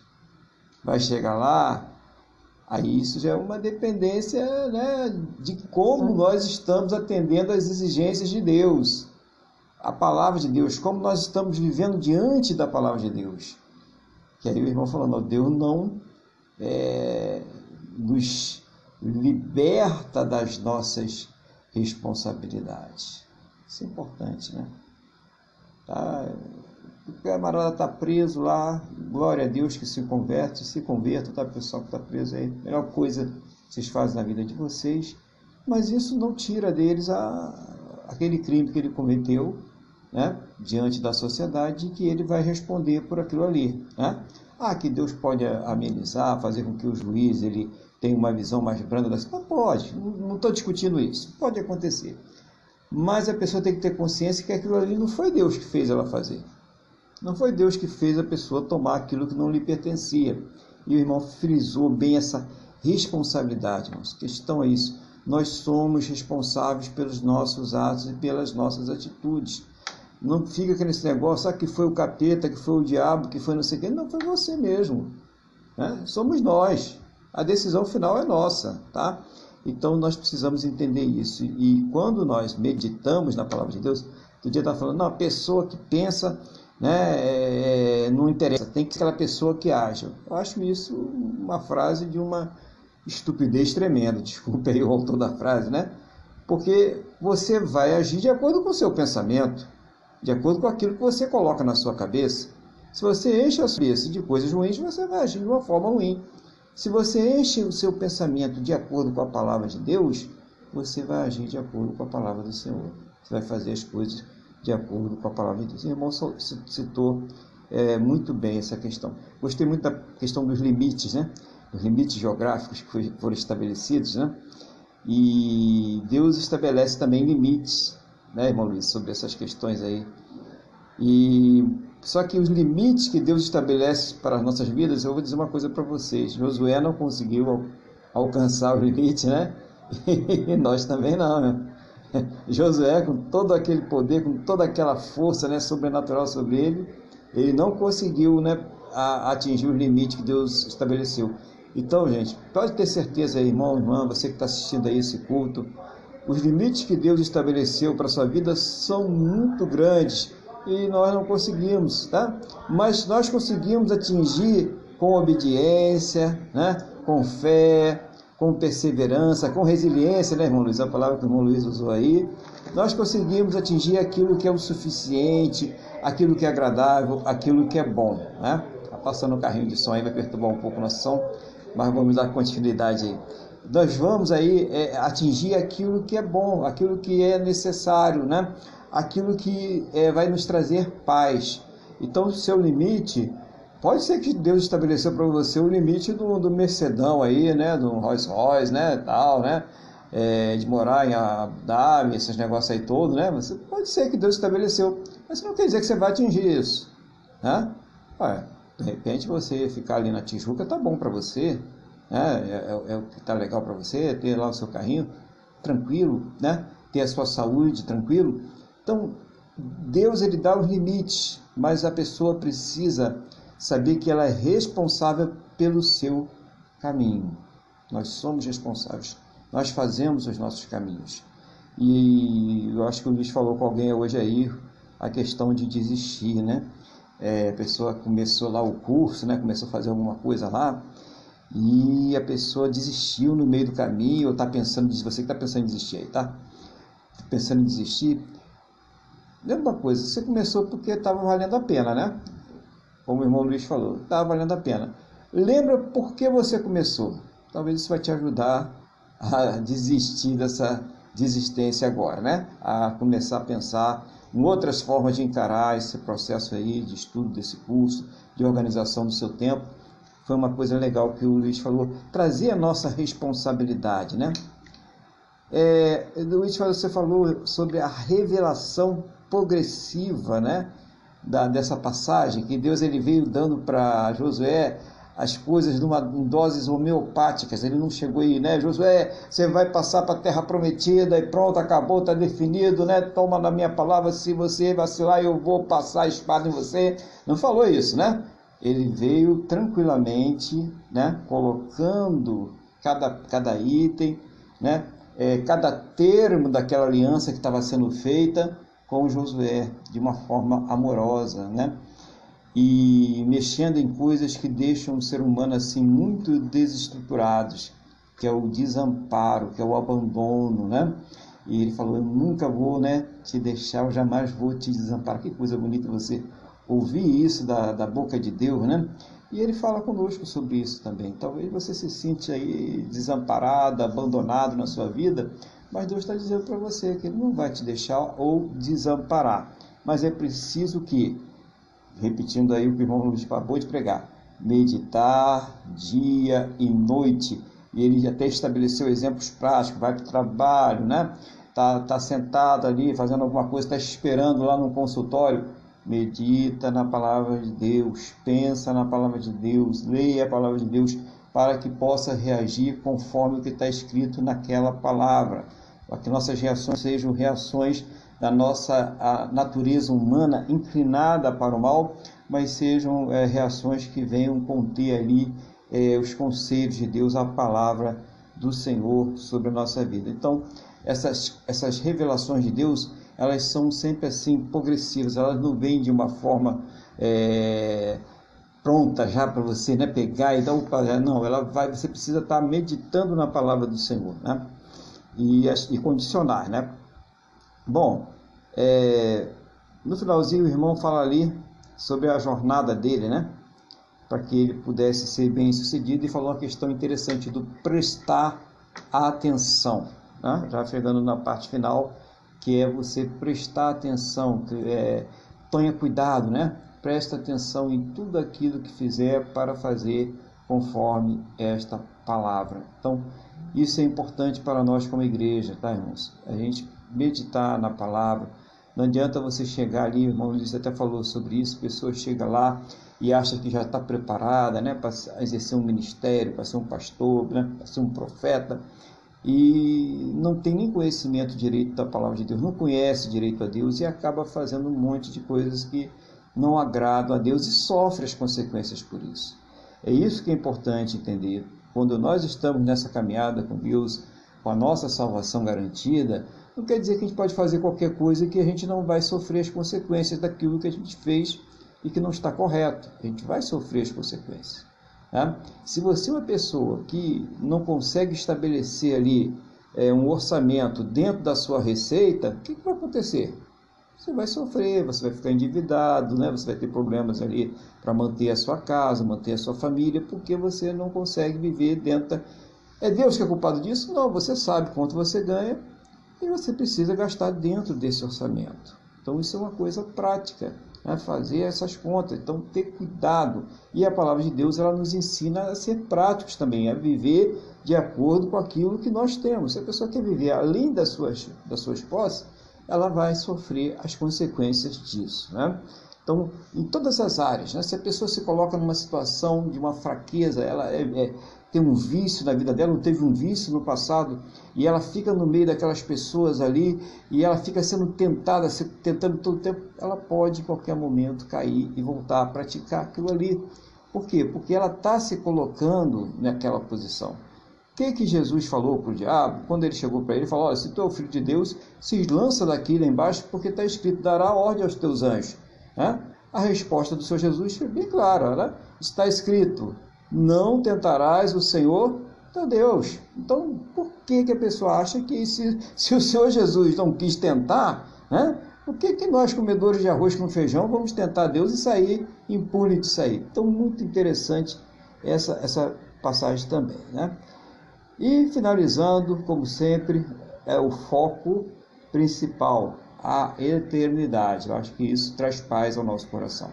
vai chegar lá, aí isso já é uma dependência né, de como nós estamos atendendo às exigências de Deus. A palavra de Deus, como nós estamos vivendo diante da palavra de Deus. Que aí o irmão falando, Deus não é, nos liberta das nossas responsabilidades. Isso é importante, né? Tá? O camarada está preso lá, glória a Deus que se converte, se converta, tá? O pessoal que está preso aí, melhor coisa que vocês fazem na vida de vocês, mas isso não tira deles a, aquele crime que ele cometeu, né? Diante da sociedade, que ele vai responder por aquilo ali, né? Ah, que Deus pode amenizar, fazer com que o juiz ele tenha uma visão mais branda das. Pode, não estou discutindo isso, pode acontecer. Mas a pessoa tem que ter consciência que aquilo ali não foi Deus que fez ela fazer. Não foi Deus que fez a pessoa tomar aquilo que não lhe pertencia. E o irmão frisou bem essa responsabilidade, irmãos. A questão é isso. Nós somos responsáveis pelos nossos atos e pelas nossas atitudes. Não fica aquele negócio, ah, que foi o capeta, que foi o diabo, que foi não sei quem. Não, foi você mesmo. Né? Somos nós. A decisão final é nossa, tá? Então nós precisamos entender isso. E quando nós meditamos na palavra de Deus, o dia está falando, não, a pessoa que pensa né, é, é, não interessa, tem que ser aquela pessoa que age. Eu acho isso uma frase de uma estupidez tremenda, desculpe aí o autor da frase, né? Porque você vai agir de acordo com o seu pensamento, de acordo com aquilo que você coloca na sua cabeça. Se você enche a sua cabeça de coisas ruins, você vai agir de uma forma ruim. Se você enche o seu pensamento de acordo com a palavra de Deus, você vai agir de acordo com a palavra do Senhor. Você vai fazer as coisas de acordo com a palavra de Deus. O irmão citou é, muito bem essa questão. Gostei muito da questão dos limites, né? Os limites geográficos que foram estabelecidos, né? E Deus estabelece também limites, né, irmão Luiz, sobre essas questões aí. E só que os limites que Deus estabelece para as nossas vidas, eu vou dizer uma coisa para vocês: Josué não conseguiu alcançar os limites, né? E nós também não, né? Josué, com todo aquele poder, com toda aquela força né, sobrenatural sobre ele, ele não conseguiu né, atingir os limites que Deus estabeleceu. Então, gente, pode ter certeza, irmão, irmã, você que está assistindo aí esse culto, os limites que Deus estabeleceu para a sua vida são muito grandes e nós não conseguimos, tá? Mas nós conseguimos atingir com obediência, né? com fé, com perseverança, com resiliência, né, irmão Luiz? A palavra que o irmão Luiz usou aí. Nós conseguimos atingir aquilo que é o suficiente, aquilo que é agradável, aquilo que é bom, né? Tá passando um carrinho de som aí, vai perturbar um pouco a nossa som, mas vamos dar continuidade aí. Nós vamos aí é, atingir aquilo que é bom, aquilo que é necessário, né? Aquilo que é, vai nos trazer paz. Então, o seu limite Pode ser que Deus estabeleceu para você o limite do, do Mercedão aí, né? Do Rolls Royce, né? Tal, né? É, de morar em Abu Dhabi, esses negócios aí todos, né? Você, pode ser que Deus estabeleceu, mas não quer dizer que você vai atingir isso, né? Ué, de repente você ficar ali na Tijuca tá bom para você, né? É, é, é, o que tá legal para você, ter lá o seu carrinho tranquilo, né? Ter a sua saúde tranquilo. Então, Deus ele dá os limites, mas a pessoa precisa saber que ela é responsável pelo seu caminho. Nós somos responsáveis. Nós fazemos os nossos caminhos. E eu acho que o Luiz falou com alguém hoje aí a questão de desistir, né? É, a pessoa começou lá o curso, né? Começou a fazer alguma coisa lá e a pessoa desistiu no meio do caminho, ou está pensando, você que está pensando em desistir aí, tá? Pensando em desistir. Uma coisa, você começou porque estava valendo a pena, né? como o irmão Luiz falou, está valendo a pena. Lembra por que você começou. Talvez isso vai te ajudar a desistir dessa desistência agora, né? A começar a pensar em outras formas de encarar esse processo aí de estudo desse curso, de organização do seu tempo. Foi uma coisa legal que o Luiz falou, trazer a nossa responsabilidade, né? É, Luiz, você falou sobre a revelação progressiva, né? da, dessa passagem, que Deus ele veio dando para Josué as coisas numa, em doses homeopáticas. Ele não chegou aí, né? Josué, você vai passar para a terra prometida e pronto, acabou, está definido, né? Toma na minha palavra, se você vacilar, eu vou passar a espada em você. Não falou isso, né? Ele veio tranquilamente, né? Colocando cada, cada item, né? É, cada termo daquela aliança que estava sendo feita com Josué de uma forma amorosa, né? E mexendo em coisas que deixam o ser humano assim muito desestruturados, que é o desamparo, que é o abandono, né? E ele falou: Eu nunca vou, né, te deixar, eu jamais vou te desamparar. Que coisa bonita você ouvir isso da, da boca de Deus, né? E ele fala conosco sobre isso também. Talvez você se sinta aí desamparado, abandonado na sua vida, mas Deus está dizendo para você que Ele não vai te deixar ou desamparar. Mas é preciso que, repetindo aí o que o irmão Luiz acabou de pregar, meditar dia e noite. E ele até estabeleceu exemplos práticos, vai para o trabalho, né? Tá, tá sentado ali fazendo alguma coisa, está esperando lá no consultório. Medita na palavra de Deus, pensa na palavra de Deus, leia a palavra de Deus para que possa reagir conforme o que está escrito naquela palavra para que nossas reações sejam reações da nossa natureza humana inclinada para o mal, mas sejam é, reações que venham conter ali é, os conselhos de Deus, a palavra do Senhor sobre a nossa vida. Então, essas, essas revelações de Deus, elas são sempre assim progressivas, elas não vêm de uma forma é, pronta já para você né, pegar e dar o não, ela vai, você precisa estar meditando na palavra do Senhor, né? E, e condicionar, né? Bom, é, no finalzinho o irmão fala ali sobre a jornada dele, né? para que ele pudesse ser bem sucedido e falou uma questão interessante do prestar atenção, né? já chegando na parte final, que é você prestar atenção, é, tenha cuidado, né? Presta atenção em tudo aquilo que fizer para fazer conforme esta palavra. Então, isso é importante para nós como igreja, tá, irmãos? A gente meditar na palavra. Não adianta você chegar ali, irmão Luiz até falou sobre isso, pessoa chega lá e acha que já está preparada né, para exercer um ministério, para ser um pastor, né, para ser um profeta, e não tem nem conhecimento direito da palavra de Deus, não conhece direito a Deus e acaba fazendo um monte de coisas que não agradam a Deus e sofre as consequências por isso. É isso que é importante entender. Quando nós estamos nessa caminhada com Deus, com a nossa salvação garantida, não quer dizer que a gente pode fazer qualquer coisa que a gente não vai sofrer as consequências daquilo que a gente fez e que não está correto. A gente vai sofrer as consequências. Né? Se você é uma pessoa que não consegue estabelecer ali é, um orçamento dentro da sua receita, o que, que vai acontecer? Você vai sofrer, você vai ficar endividado, né? você vai ter problemas ali para manter a sua casa, manter a sua família, porque você não consegue viver dentro da... É Deus que é culpado disso? Não, você sabe quanto você ganha e você precisa gastar dentro desse orçamento. Então isso é uma coisa prática né, fazer essas contas. Então, ter cuidado. E a palavra de Deus ela nos ensina a ser práticos também, a viver de acordo com aquilo que nós temos. Se a pessoa quer viver além das suas, das suas posses, ela vai sofrer as consequências disso. Né? Então, em todas as áreas, né? se a pessoa se coloca numa situação de uma fraqueza, ela é, é, tem um vício na vida dela, não teve um vício no passado, e ela fica no meio daquelas pessoas ali, e ela fica sendo tentada, tentando todo o tempo, ela pode em qualquer momento cair e voltar a praticar aquilo ali. Por quê? Porque ela está se colocando naquela posição. O que, que Jesus falou para o diabo? Quando ele chegou para ele, ele falou: Olha, se tu é o filho de Deus, se lança daqui lá embaixo, porque está escrito: dará ordem aos teus anjos né? A resposta do Senhor Jesus foi bem clara, né? está escrito: não tentarás o Senhor teu Deus. Então, por que, que a pessoa acha que se, se o Senhor Jesus não quis tentar, né? por que, que nós, comedores de arroz com feijão, vamos tentar Deus e sair impune de sair? Então, muito interessante essa, essa passagem também. Né? E finalizando, como sempre, é o foco principal a eternidade. Eu acho que isso traz paz ao nosso coração,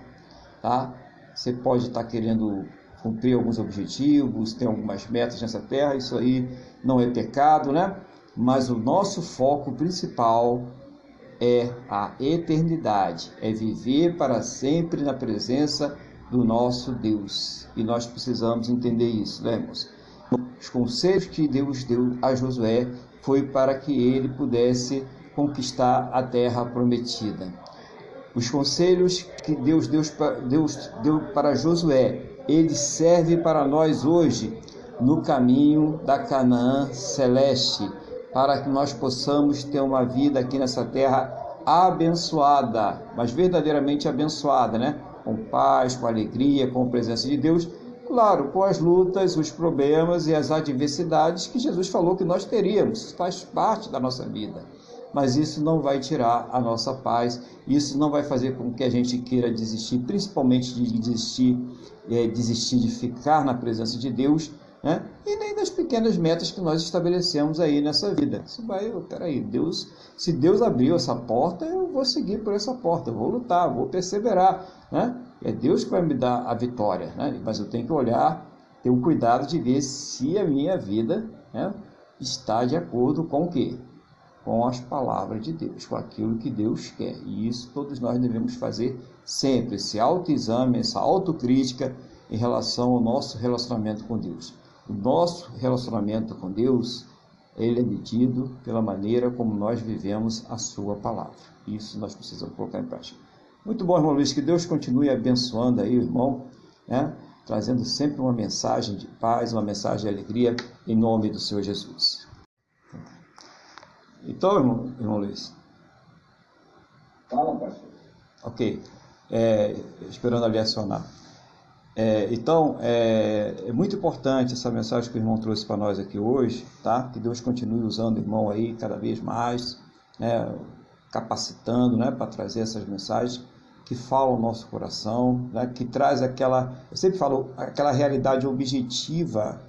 tá? Você pode estar querendo cumprir alguns objetivos, ter algumas metas nessa terra, isso aí não é pecado, né? Mas o nosso foco principal é a eternidade, é viver para sempre na presença do nosso Deus. E nós precisamos entender isso, né, irmãos? Os conselhos que Deus deu a Josué foi para que ele pudesse conquistar a terra prometida. Os conselhos que Deus deu, Deus deu para Josué, ele serve para nós hoje no caminho da Canaã celeste, para que nós possamos ter uma vida aqui nessa terra abençoada, mas verdadeiramente abençoada, né? Com paz, com alegria, com a presença de Deus, claro, com as lutas, os problemas e as adversidades que Jesus falou que nós teríamos, faz parte da nossa vida mas isso não vai tirar a nossa paz, isso não vai fazer com que a gente queira desistir, principalmente de desistir, é, desistir de ficar na presença de Deus, né? e nem das pequenas metas que nós estabelecemos aí nessa vida. Isso vai, peraí, Deus, se Deus abriu essa porta, eu vou seguir por essa porta, vou lutar, vou perseverar, né? É Deus que vai me dar a vitória, né? Mas eu tenho que olhar, ter um cuidado de ver se a minha vida né, está de acordo com o quê? com as palavras de Deus, com aquilo que Deus quer. E isso todos nós devemos fazer sempre, esse autoexame, essa autocrítica em relação ao nosso relacionamento com Deus. O nosso relacionamento com Deus, ele é medido pela maneira como nós vivemos a sua palavra. Isso nós precisamos colocar em prática. Muito bom, irmão Luiz, que Deus continue abençoando aí o irmão, né? trazendo sempre uma mensagem de paz, uma mensagem de alegria, em nome do Senhor Jesus. Então, irmão, irmão Luiz. Fala, pastor. Ok. É, esperando ali acionar. É, então, é, é, muito importante essa mensagem que o irmão trouxe para nós aqui hoje, tá? Que Deus continue usando o irmão aí cada vez mais, né? Capacitando, né? Para trazer essas mensagens que fala o nosso coração, né? que traz aquela, eu sempre falo, aquela realidade objetiva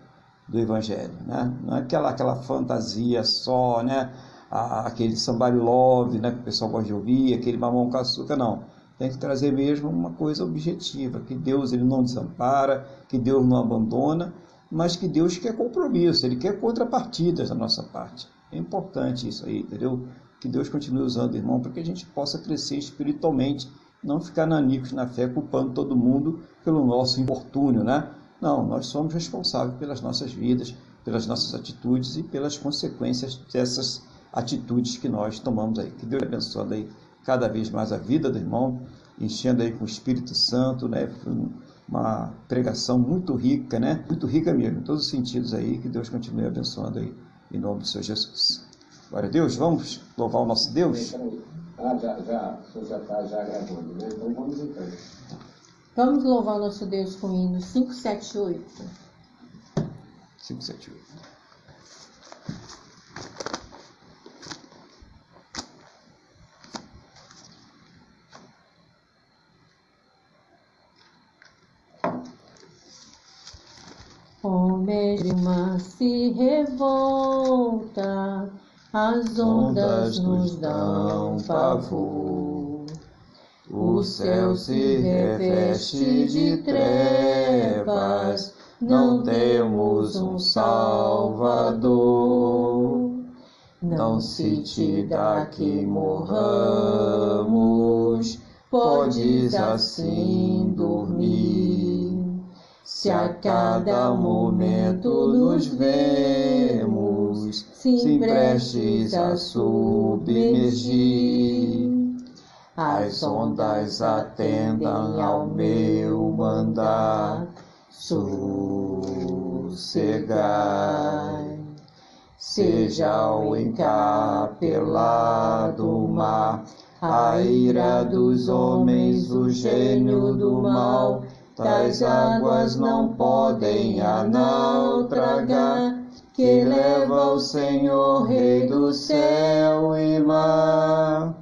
do Evangelho, né? não é aquela, aquela fantasia só, né? aquele somebody love, né? que o pessoal gosta de ouvir, aquele mamão com açúcar, não. Tem que trazer mesmo uma coisa objetiva, que Deus ele não desampara, que Deus não abandona, mas que Deus quer compromisso, Ele quer contrapartidas da nossa parte. É importante isso aí, entendeu? Que Deus continue usando, irmão, para que a gente possa crescer espiritualmente não ficar nanicos na fé culpando todo mundo pelo nosso infortúnio, né? Não, nós somos responsáveis pelas nossas vidas, pelas nossas atitudes e pelas consequências dessas atitudes que nós tomamos aí. Que Deus abençoe aí cada vez mais a vida do irmão, enchendo aí com o Espírito Santo, né? Uma pregação muito rica, né? Muito rica mesmo, em todos os sentidos aí. Que Deus continue abençoando aí, em nome do Senhor Jesus. Glória a Deus, vamos louvar o nosso Deus? Ah, já, já, o senhor já está já gravando, né? Então vamos então. Vamos louvar o nosso Deus com o hino 578. 578. O mesma se revolta as ondas nos dão pavor. O céu se reveste de trevas, não temos um Salvador. Não se te dá que morramos, podes assim dormir. Se a cada momento nos vemos, se prestes a submergir. As ondas atendem ao meu mandar, sossegai. Seja o encapelado mar, a ira dos homens, o gênio do mal, tais águas não podem a naufragar que leva o Senhor, Rei do céu e mar.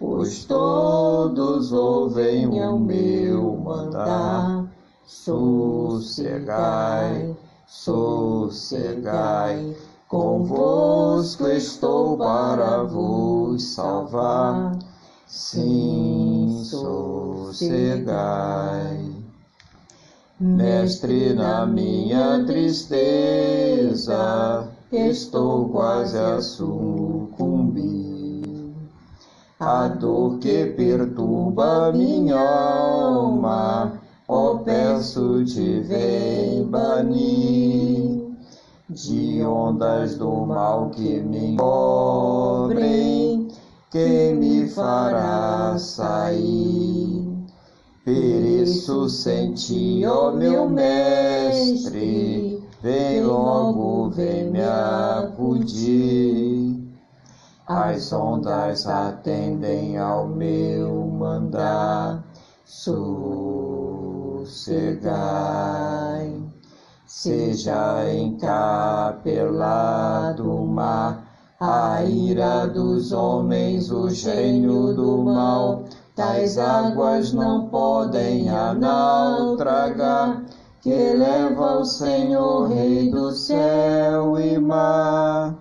Pois todos ouvem o meu mandar, sossegai, sossegai, convosco estou para vos salvar, sim, sossegai. Mestre, na minha tristeza, estou quase a sucumbir. A dor que perturba minha alma, ó, peço-te, vem banir. De ondas do mal que me cobrem, quem me fará sair? Pereço sem ti, ó meu mestre, vem logo, vem me acudir. As ondas atendem ao meu mandar, sossegai. Seja encapelado o mar, a ira dos homens, o gênio do mal, tais águas não podem a naufragar, que leva o Senhor, Rei do céu e mar.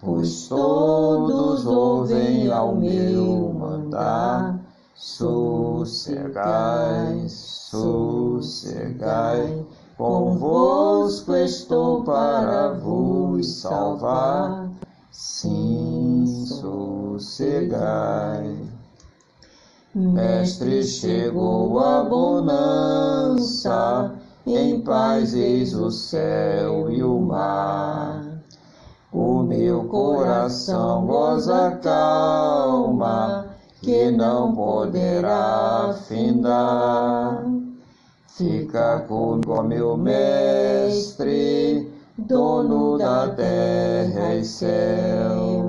Pois todos ouvem ao meu mandar, sossegai, sossegai, convosco estou para vos salvar, sim, sossegai. Mestre, chegou a bonança, em paz eis o céu e o mar. O meu coração goza calma, que não poderá findar. Fica comigo, meu mestre, dono da terra e céu.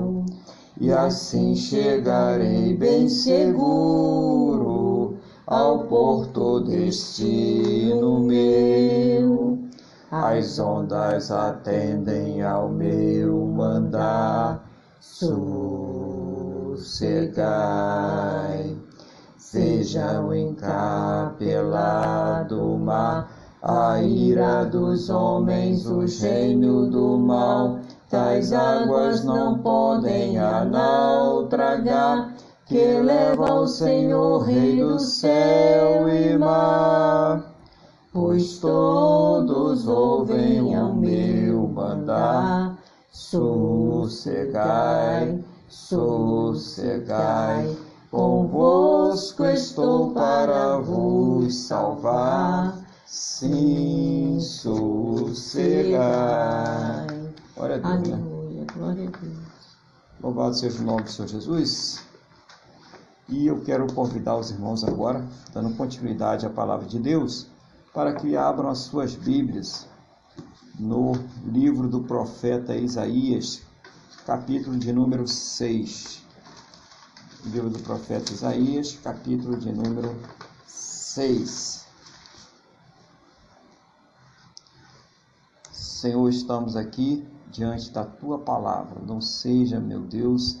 E assim chegarei bem seguro ao porto destino meu. As ondas atendem ao meu mandar, sossegai. seja o encapelado mar, a ira dos homens, o gênio do mal, tais águas não podem a não tragar, que leva o Senhor, Rei do céu e mar. Pois todos ouvem ao meu mandar, sossegai, sossegai, convosco estou para vos salvar, sim, sossegai. Glória a Deus, né? Aleluia, glória a Deus. Louvado seja o nome do Senhor Jesus. E eu quero convidar os irmãos agora, dando continuidade à palavra de Deus, para que abram as suas Bíblias no livro do profeta Isaías, capítulo de número 6. Livro do profeta Isaías, capítulo de número 6. Senhor, estamos aqui diante da tua palavra. Não seja, meu Deus,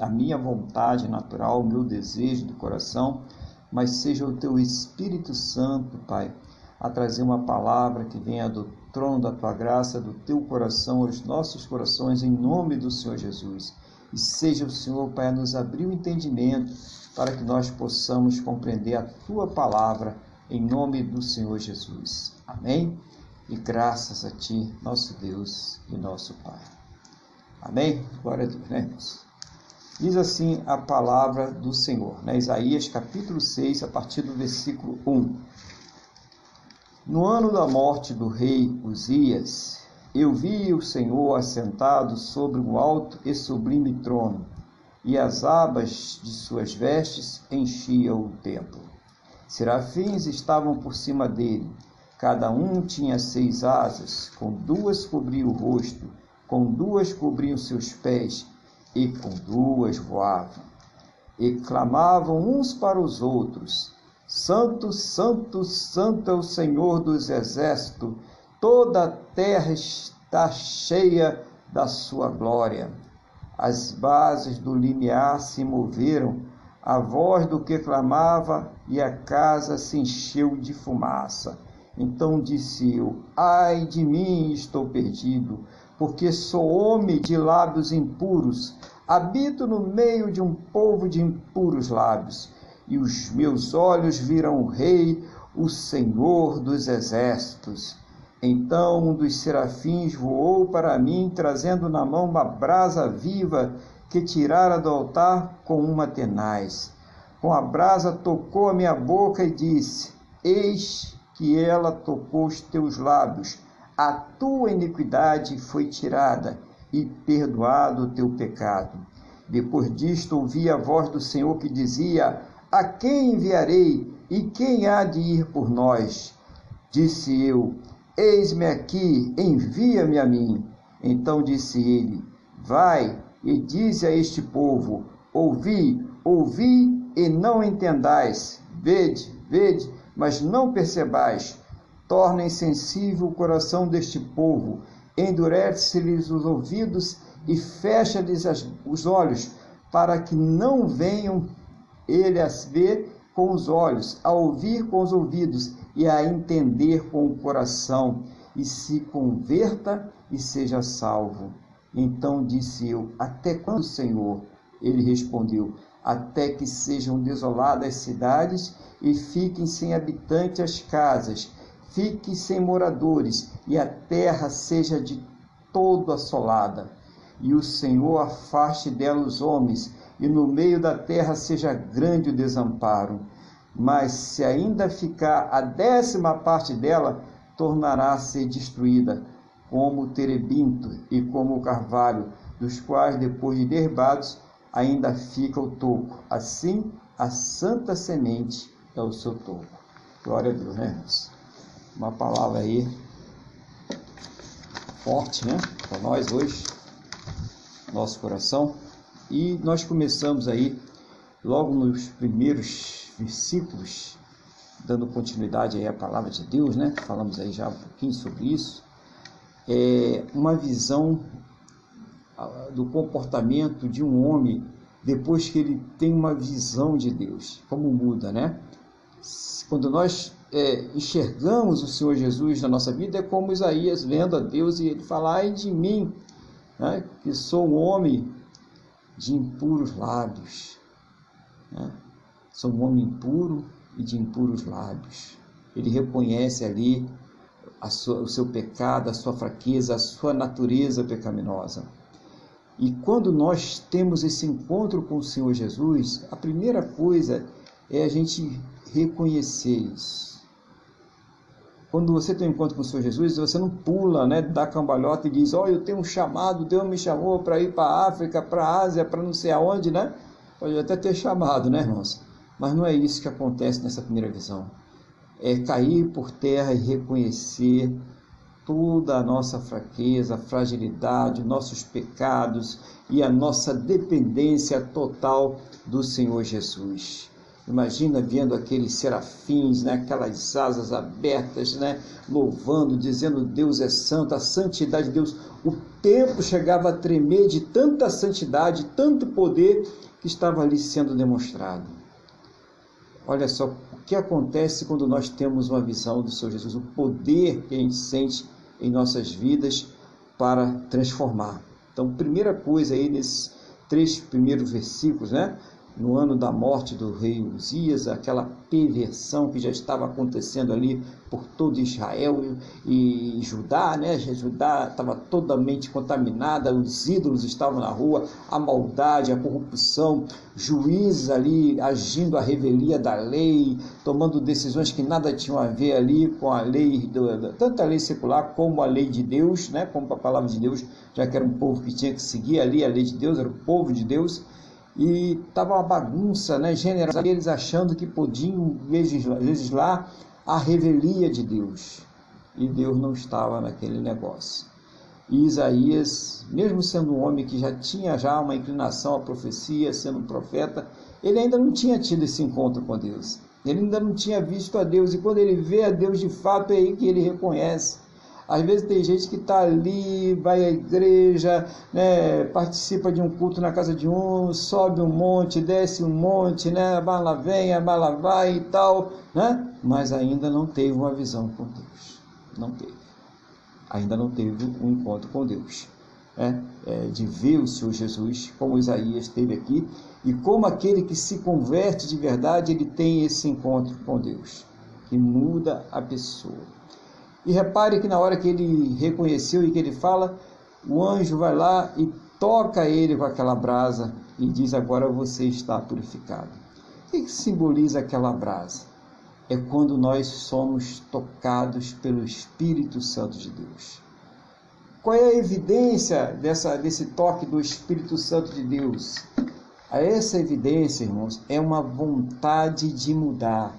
a minha vontade natural, o meu desejo do coração, mas seja o teu Espírito Santo, Pai, a trazer uma palavra que venha do trono da tua graça, do teu coração aos nossos corações, em nome do Senhor Jesus. E seja o Senhor, Pai, a nos abrir o entendimento para que nós possamos compreender a tua palavra, em nome do Senhor Jesus. Amém? E graças a ti, nosso Deus e nosso Pai. Amém? Glória a Deus, né, irmãos? Diz assim a palavra do Senhor, né? Isaías capítulo 6, a partir do versículo 1. No ano da morte do rei Uzias, eu vi o Senhor assentado sobre um alto e sublime trono, e as abas de suas vestes enchiam o templo. Serafins estavam por cima dele, cada um tinha seis asas, com duas cobriam o rosto, com duas cobriam seus pés, e com duas voavam. E clamavam uns para os outros: Santo, Santo, Santo é o Senhor dos exércitos, toda a terra está cheia da sua glória. As bases do limiar se moveram, a voz do que clamava, e a casa se encheu de fumaça. Então disse eu: Ai de mim, estou perdido, porque sou homem de lábios impuros, habito no meio de um povo de impuros lábios, e os meus olhos viram o Rei, o Senhor dos exércitos. Então um dos serafins voou para mim, trazendo na mão uma brasa viva que tirara do altar com uma tenaz. Com a brasa tocou a minha boca e disse: Eis que ela tocou os teus lábios, a tua iniquidade foi tirada e perdoado o teu pecado. Depois disto ouvi a voz do Senhor que dizia: A quem enviarei e quem há de ir por nós? Disse eu: Eis-me aqui, envia-me a mim. Então disse ele: Vai e dize a este povo: Ouvi, ouvi e não entendais. Vede, vede, mas não percebais. Torna insensível o coração deste povo, endurece-lhes os ouvidos e fecha-lhes os olhos, para que não venham ele a ver com os olhos, a ouvir com os ouvidos e a entender com o coração, e se converta e seja salvo. Então disse eu: Até quando, Senhor? Ele respondeu: Até que sejam desoladas as cidades e fiquem sem habitantes as casas, fiquem sem moradores, e a terra seja de todo assolada. E o Senhor afaste dela os homens, e no meio da terra seja grande o desamparo. Mas se ainda ficar a décima parte dela, tornará a ser destruída, como o terebinto e como o carvalho, dos quais, depois de derribados, ainda fica o toco. Assim, a santa semente é o seu toco. Glória a Deus, né, irmãos? Uma palavra aí forte, né, para nós hoje, nosso coração. E nós começamos aí, logo nos primeiros versículos, dando continuidade aí à palavra de Deus, né? Falamos aí já um pouquinho sobre isso. É uma visão do comportamento de um homem depois que ele tem uma visão de Deus. Como muda, né? Quando nós é, enxergamos o Senhor Jesus na nossa vida, é como Isaías vendo a Deus e ele fala: ai de mim, né? que sou um homem de impuros lábios. Né? Sou um homem impuro e de impuros lábios. Ele reconhece ali sua, o seu pecado, a sua fraqueza, a sua natureza pecaminosa. E quando nós temos esse encontro com o Senhor Jesus, a primeira coisa é a gente reconhecer isso. Quando você tem um encontro com o Senhor Jesus, você não pula, né, da cambalhota e diz: "Ó, eu tenho um chamado, Deus me chamou para ir para a África, para a Ásia, para não sei aonde", né? Pode até ter chamado, né, irmãos? Mas não é isso que acontece nessa primeira visão. É cair por terra e reconhecer toda a nossa fraqueza, fragilidade, nossos pecados e a nossa dependência total do Senhor Jesus. Imagina vendo aqueles serafins, né, aquelas asas abertas, né, louvando, dizendo Deus é santo, a santidade de Deus. O templo chegava a tremer de tanta santidade, tanto poder que estava ali sendo demonstrado. Olha só o que acontece quando nós temos uma visão do Senhor Jesus, o poder que a gente sente em nossas vidas para transformar. Então, primeira coisa aí nesses três primeiros versículos, né? No ano da morte do rei Uzias, aquela perversão que já estava acontecendo ali por todo Israel e, Judá, né? Judá estava totalmente contaminada, os ídolos estavam na rua, a maldade, a corrupção, juízes ali agindo a revelia da lei, tomando decisões que nada tinham a ver ali com a lei, tanto a lei secular como a lei de Deus, né? Como a palavra de Deus, já que era um povo que tinha que seguir ali a lei de Deus, era o povo de Deus e estava uma bagunça né, generosa, eles achando que podiam legislar a revelia de Deus. E Deus não estava naquele negócio. E Isaías, mesmo sendo um homem que já tinha já uma inclinação à profecia, sendo um profeta, ele ainda não tinha tido esse encontro com Deus. Ele ainda não tinha visto a Deus. E quando ele vê a Deus de fato, é aí que ele reconhece às vezes tem gente que está ali, vai à igreja, né, participa de um culto na casa de um, sobe um monte, desce um monte, né, a bala vem, a bala vai e tal, né? mas ainda não teve uma visão com Deus. Não teve. Ainda não teve um encontro com Deus. Né? É, de ver o Senhor Jesus, como Isaías teve aqui, e como aquele que se converte de verdade, ele tem esse encontro com Deus, que muda a pessoa. E repare que na hora que ele reconheceu e que ele fala, o anjo vai lá e toca ele com aquela brasa e diz: Agora você está purificado. O que, simboliza aquela brasa? É quando nós somos tocados pelo Espírito Santo de Deus. Qual é a evidência dessa, desse toque do Espírito Santo de Deus? Essa evidência, irmãos, é uma vontade de mudar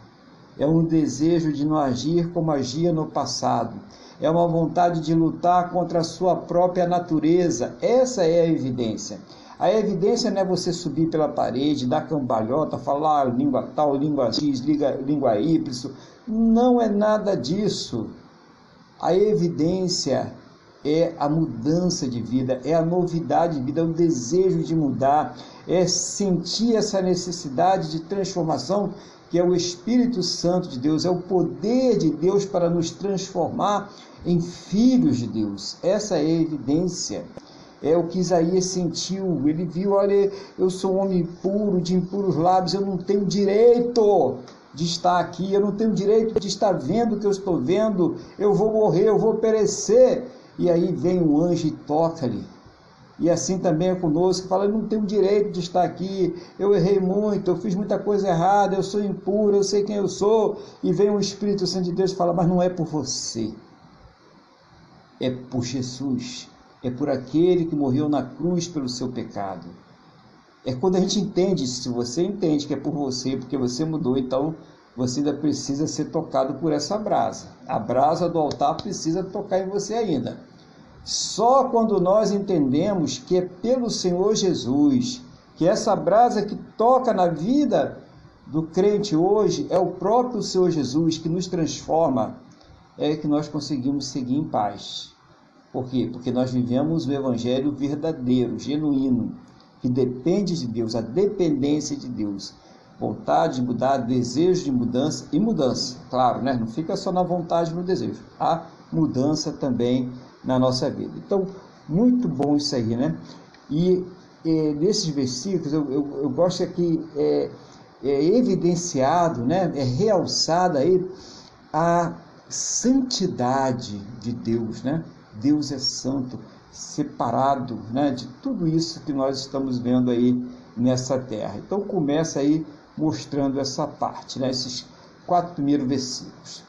é um desejo de não agir como agia no passado, é uma vontade de lutar contra a sua própria natureza. Essa é a evidência. A evidência não é você subir pela parede, dar cambalhota, falar língua tal, língua X, língua, Y. Não é nada disso. A evidência é a mudança de vida, é a novidade de vida, é o desejo de mudar, é sentir essa necessidade de transformação que é o Espírito Santo de Deus, é o poder de Deus para nos transformar em filhos de Deus. Essa é a evidência. É o que Isaías sentiu. Ele viu: olha, eu sou um homem puro, de impuros lábios, eu não tenho direito de estar aqui, eu não tenho direito de estar vendo o que eu estou vendo, eu vou morrer, eu vou perecer. E aí vem um anjo e toca-lhe e assim também é conosco, fala, eu não tenho direito de estar aqui, eu errei muito, eu fiz muita coisa errada, eu sou impuro, eu sei quem eu sou, e vem o Espírito Santo de Deus e fala, mas não é por você, é por Jesus, é por aquele que morreu na cruz pelo seu pecado. É quando a gente entende, se você entende que é por você, porque você mudou, então você ainda precisa ser tocado por essa brasa. A brasa do altar precisa tocar em você ainda. Só quando nós entendemos que é pelo Senhor Jesus, que essa brasa que toca na vida do crente hoje é o próprio Senhor Jesus que nos transforma, é que nós conseguimos seguir em paz. Por quê? Porque nós vivemos o evangelho verdadeiro, genuíno. que depende de Deus, a dependência de Deus. Vontade de mudar, desejo de mudança e mudança, claro, né? Não fica só na vontade e no desejo. Há mudança também na nossa vida. Então, muito bom isso aí, né? E é, nesses versículos, eu, eu, eu gosto que é, é evidenciado, né? É realçada aí a santidade de Deus, né? Deus é santo, separado, né? De tudo isso que nós estamos vendo aí nessa terra. Então começa aí mostrando essa parte, né? Esses quatro primeiros versículos.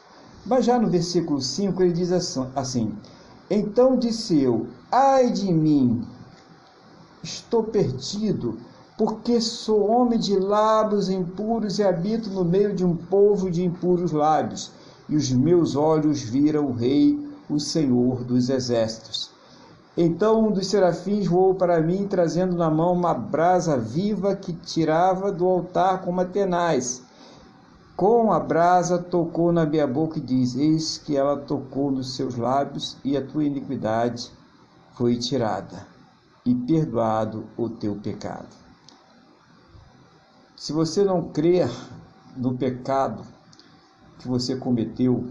Mas já no versículo 5 ele diz assim: Então disse eu, ai de mim, estou perdido, porque sou homem de lábios impuros e habito no meio de um povo de impuros lábios e os meus olhos viram o Rei, o Senhor dos Exércitos. Então um dos serafins voou para mim, trazendo na mão uma brasa viva que tirava do altar como tenaz. Com a brasa tocou na minha boca e diz: Eis que ela tocou nos seus lábios, e a tua iniquidade foi tirada, e perdoado o teu pecado. Se você não crer no pecado, que você cometeu,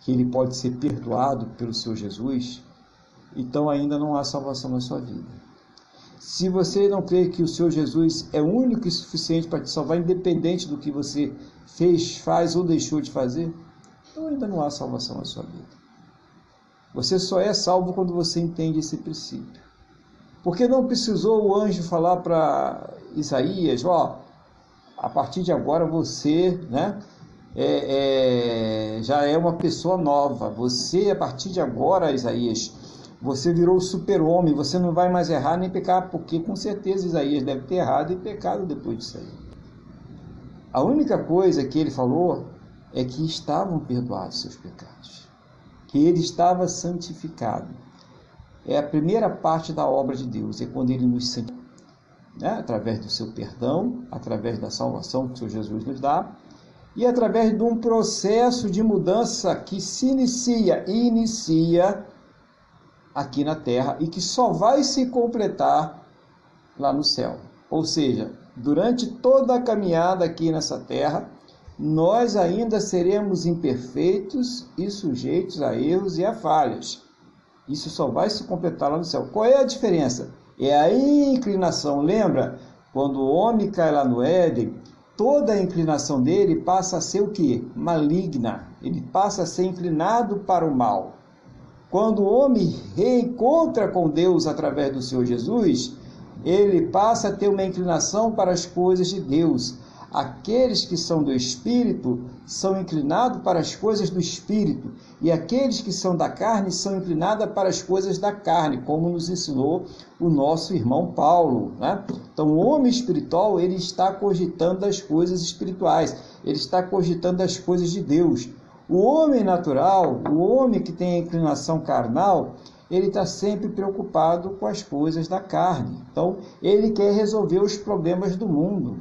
que ele pode ser perdoado pelo seu Jesus, então ainda não há salvação na sua vida. Se você não crê que o Senhor Jesus é único e suficiente para te salvar, independente do que você fez, faz ou deixou de fazer, então ainda não há salvação na sua vida. Você só é salvo quando você entende esse princípio. Porque não precisou o anjo falar para Isaías, ó, a partir de agora você, né, é, é, já é uma pessoa nova. Você, a partir de agora, Isaías, você virou super-homem, você não vai mais errar nem pecar, porque com certeza Isaías deve ter errado e pecado depois disso aí. A única coisa que ele falou é que estavam perdoados seus pecados, que ele estava santificado. É a primeira parte da obra de Deus, é quando ele nos santifica, né? através do seu perdão, através da salvação que o Senhor Jesus nos dá, e através de um processo de mudança que se inicia inicia aqui na terra e que só vai se completar lá no céu. Ou seja, durante toda a caminhada aqui nessa terra, nós ainda seremos imperfeitos e sujeitos a erros e a falhas. Isso só vai se completar lá no céu. Qual é a diferença? É a inclinação. Lembra quando o homem cai lá no Éden, toda a inclinação dele passa a ser o que? Maligna. Ele passa a ser inclinado para o mal. Quando o homem reencontra com Deus através do Senhor Jesus, ele passa a ter uma inclinação para as coisas de Deus. Aqueles que são do espírito são inclinados para as coisas do espírito, e aqueles que são da carne são inclinados para as coisas da carne, como nos ensinou o nosso irmão Paulo. Né? Então, o homem espiritual ele está cogitando as coisas espirituais, ele está cogitando as coisas de Deus. O homem natural, o homem que tem a inclinação carnal, ele está sempre preocupado com as coisas da carne. Então, ele quer resolver os problemas do mundo.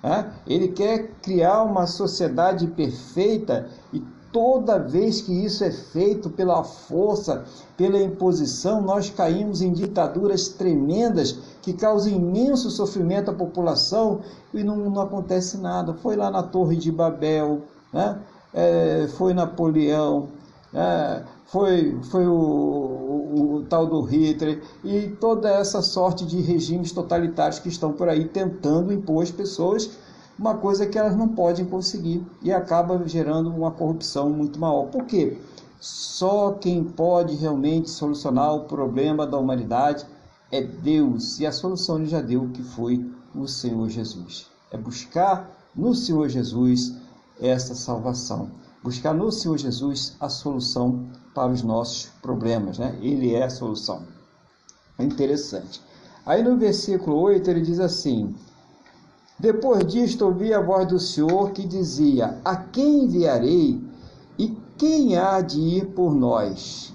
Né? Ele quer criar uma sociedade perfeita e toda vez que isso é feito pela força, pela imposição, nós caímos em ditaduras tremendas que causam imenso sofrimento à população e não, não acontece nada. Foi lá na Torre de Babel, né? É, foi Napoleão, é, foi, foi o, o, o, tal do Hitler e toda essa sorte de regimes totalitários que estão por aí tentando impor às pessoas uma coisa que elas não podem conseguir e acaba gerando uma corrupção muito maior. Por quê? Só quem pode realmente solucionar o problema da humanidade é Deus e a solução ele já deu que foi o Senhor Jesus. É buscar no Senhor Jesus essa salvação buscar no Senhor Jesus a solução para os nossos problemas, né? Ele é a solução. É interessante. Aí no versículo 8 ele diz assim: Depois disto ouvi a voz do Senhor que dizia: A quem enviarei e quem há de ir por nós?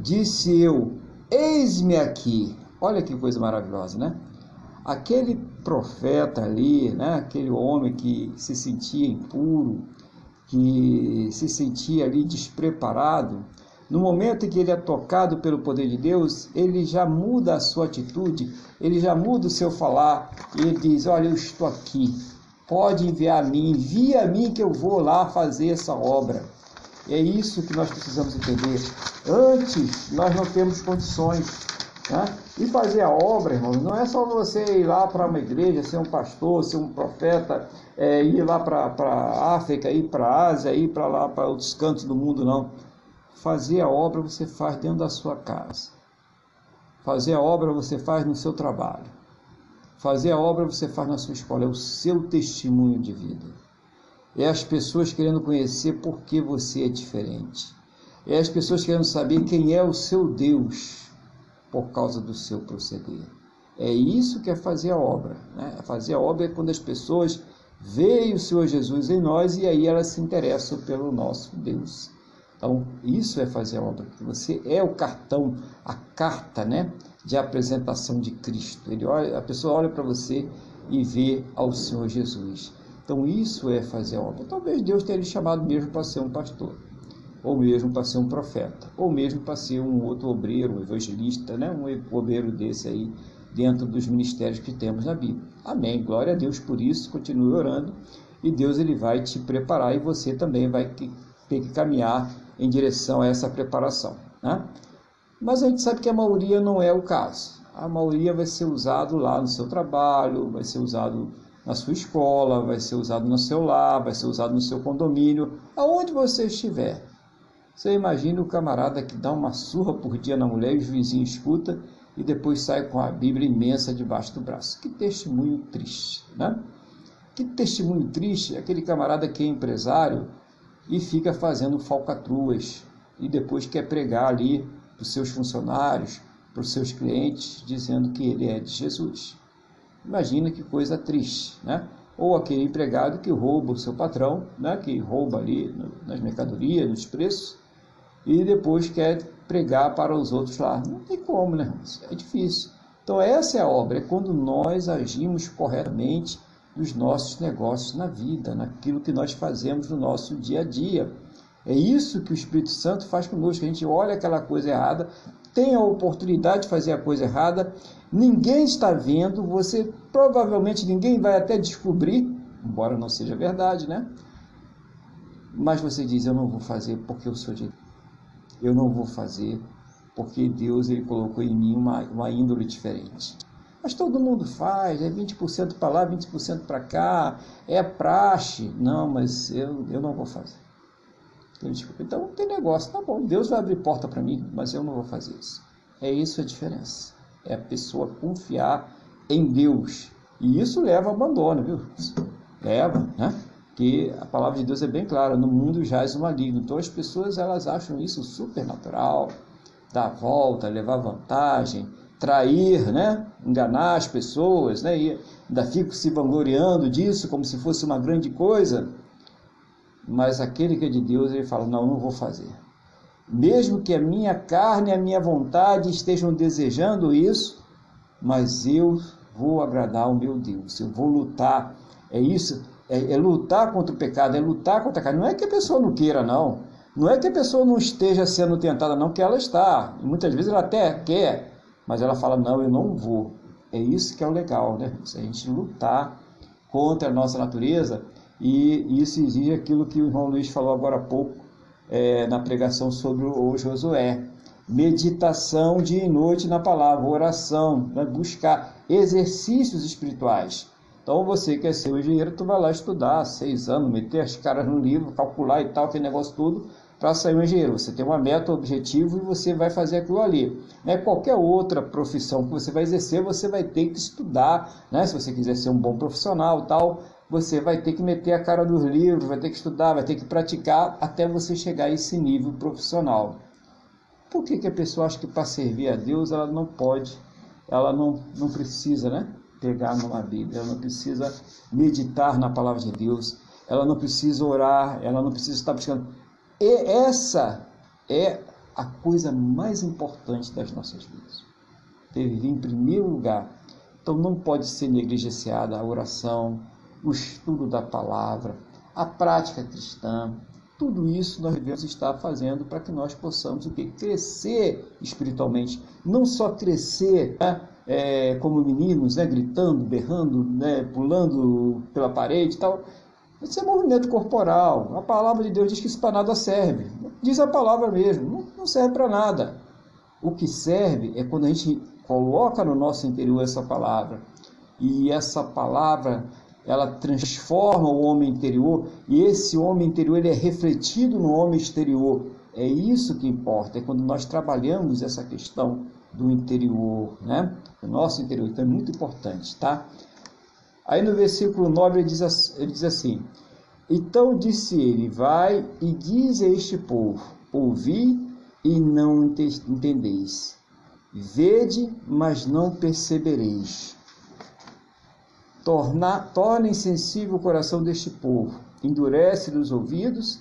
Disse eu: Eis-me aqui. Olha que coisa maravilhosa, né? Aquele profeta ali, né? Aquele homem que se sentia impuro, que se sentia ali despreparado, No momento em que ele é tocado pelo poder de Deus, ele já muda a sua atitude, ele já muda o seu falar, e ele diz: Olha, eu estou aqui, pode enviar a mim, envia a mim que eu vou lá fazer essa obra. É isso que nós precisamos entender. Antes, nós não temos condições. Né? E fazer a obra, irmãos, não é só você ir lá para uma igreja, ser um pastor, ser um profeta, é, ir lá para a África, ir para a Ásia, ir para lá para outros cantos do mundo, não. Fazer a obra você faz dentro da sua casa. Fazer a obra você faz no seu trabalho. Fazer a obra você faz na sua escola. É o seu testemunho de vida. É as pessoas querendo conhecer por que você é diferente. É as pessoas querendo saber quem é o seu Deus por causa do seu proceder. É isso que é fazer a obra. Né? Fazer a obra é quando as pessoas veem o Senhor Jesus em nós e aí elas se interessam pelo nosso Deus. Então, isso é fazer a obra. Você é o cartão, a carta né, de apresentação de Cristo. Ele olha, a pessoa olha para você e vê ao Senhor Jesus. Então, isso é fazer a obra. Talvez Deus tenha lhe chamado mesmo para ser um pastor ou mesmo para ser um profeta, ou mesmo para ser um outro obreiro, um evangelista, né? um obreiro desse aí, dentro dos ministérios que temos na Bíblia. Amém. Glória a Deus por isso, continue orando e Deus ele vai te preparar e você também vai ter que caminhar em direção a essa preparação. Né? Mas a gente sabe que a maioria não é o caso. A maioria vai ser usado lá no seu trabalho, vai ser usado na sua escola, vai ser usado no seu lar, vai ser usado no seu condomínio, aonde você estiver. Você imagina o camarada que dá uma surra por dia na mulher e os vizinhos escuta e depois sai com a Bíblia imensa debaixo do braço. Que testemunho triste, né? Que testemunho triste aquele camarada que é empresário e fica fazendo falcatruas e depois quer pregar ali para os seus funcionários, para os seus clientes, dizendo que ele é de Jesus. Imagina que coisa triste, né? Ou aquele empregado que rouba o seu patrão, né? que rouba ali nas mercadorias, nos preços, e depois quer pregar para os outros lá. Não tem como, né? É difícil. Então, essa é a obra, é quando nós agimos corretamente nos nossos negócios na vida, naquilo que nós fazemos no nosso dia a dia. É isso que o Espírito Santo faz conosco. A gente olha aquela coisa errada, tem a oportunidade de fazer a coisa errada, ninguém está vendo, você provavelmente ninguém vai até descobrir, embora não seja verdade, né? Mas você diz: Eu não vou fazer porque eu sou de eu não vou fazer, porque Deus ele colocou em mim uma, uma índole diferente. Mas todo mundo faz, é 20% para lá, 20% para cá, é praxe. Não, mas eu, eu não vou fazer. Então não tem negócio, tá bom, Deus vai abrir porta para mim, mas eu não vou fazer isso. É isso a diferença. É a pessoa confiar em Deus. E isso leva ao abandono, viu? Leva, né? Que a palavra de Deus é bem clara, no mundo jaz o maligno. Então as pessoas elas acham isso supernatural, dar volta, levar vantagem, trair, né? enganar as pessoas, né? e ainda fico se vangloriando disso como se fosse uma grande coisa. Mas aquele que é de Deus, ele fala: Não, não vou fazer. Mesmo que a minha carne e a minha vontade estejam desejando isso, mas eu vou agradar o meu Deus, eu vou lutar. É isso é, é, lutar contra o pecado, é lutar contra a carne. Não é que a pessoa não queira, não. Não é que a pessoa não esteja sendo tentada, não, que ela está. E muitas vezes ela até quer, mas ela fala, não, eu não vou. É isso que é o legal, né? Se a gente lutar contra a nossa natureza, e isso exige aquilo que o irmão Luiz falou agora há pouco é, na pregação sobre o Josué. Meditação dia e noite na palavra, oração, né? buscar exercícios espirituais. Então você quer ser um engenheiro, tu vai lá estudar seis anos, meter as caras no livro, calcular e tal, aquele negócio tudo, para sair um engenheiro. Você tem uma meta, um objetivo e você vai fazer aquilo ali. Né? Qualquer outra profissão que você vai exercer, você vai ter que estudar, né? Se você quiser ser um bom profissional tal, você vai ter que meter a cara nos livros, vai ter que estudar, vai ter que praticar até você chegar a esse nível profissional. Por que, que a pessoa acha que para servir a Deus ela não pode, ela não, não precisa, né? Pegar numa Bíblia, ela não precisa meditar na palavra de Deus, ela não precisa orar, ela não precisa estar buscando. E essa é a coisa mais importante das nossas vidas. Deve vir em primeiro lugar. Então não pode ser negligenciada a oração, o estudo da palavra, a prática cristã, Tudo isso nós devemos estar fazendo para que nós possamos o quê? crescer espiritualmente. Não só crescer né? É, como meninos, né? gritando, berrando, né? pulando pela parede e tal. Isso é movimento corporal. A palavra de Deus diz que isso para nada serve. Diz a palavra mesmo, não serve para nada. O que serve é quando a gente coloca no nosso interior essa palavra. E essa palavra, ela transforma o homem interior e esse homem interior ele é refletido no homem exterior. É isso que importa, é quando nós trabalhamos essa questão do interior, né? O nosso interior, então é muito importante, tá? Aí no versículo 9 ele diz, ele diz assim: Então disse ele: Vai e diz a este povo: Ouvi e não entendeis. Vede, mas não percebereis. Torna, torna insensível o coração deste povo, endurece-lhe os ouvidos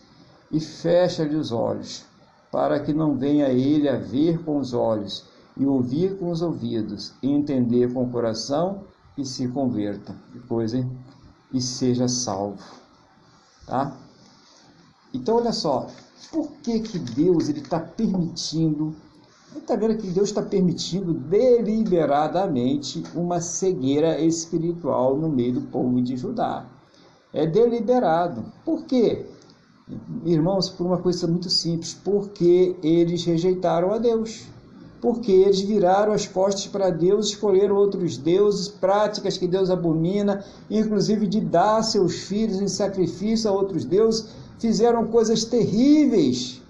e fecha-lhe os olhos, para que não venha ele a ver com os olhos, e ouvir com os ouvidos, e entender com o coração, e se converta. Depois, hein? E seja salvo. Tá? Então, olha só, por que, que Deus está permitindo? Está vendo que Deus está permitindo deliberadamente uma cegueira espiritual no meio do povo de Judá. É deliberado. Por quê? Irmãos, por uma coisa muito simples, porque eles rejeitaram a Deus. Porque eles viraram as costas para Deus, escolheram outros deuses, práticas que Deus abomina, inclusive de dar seus filhos em sacrifício a outros deuses fizeram coisas terríveis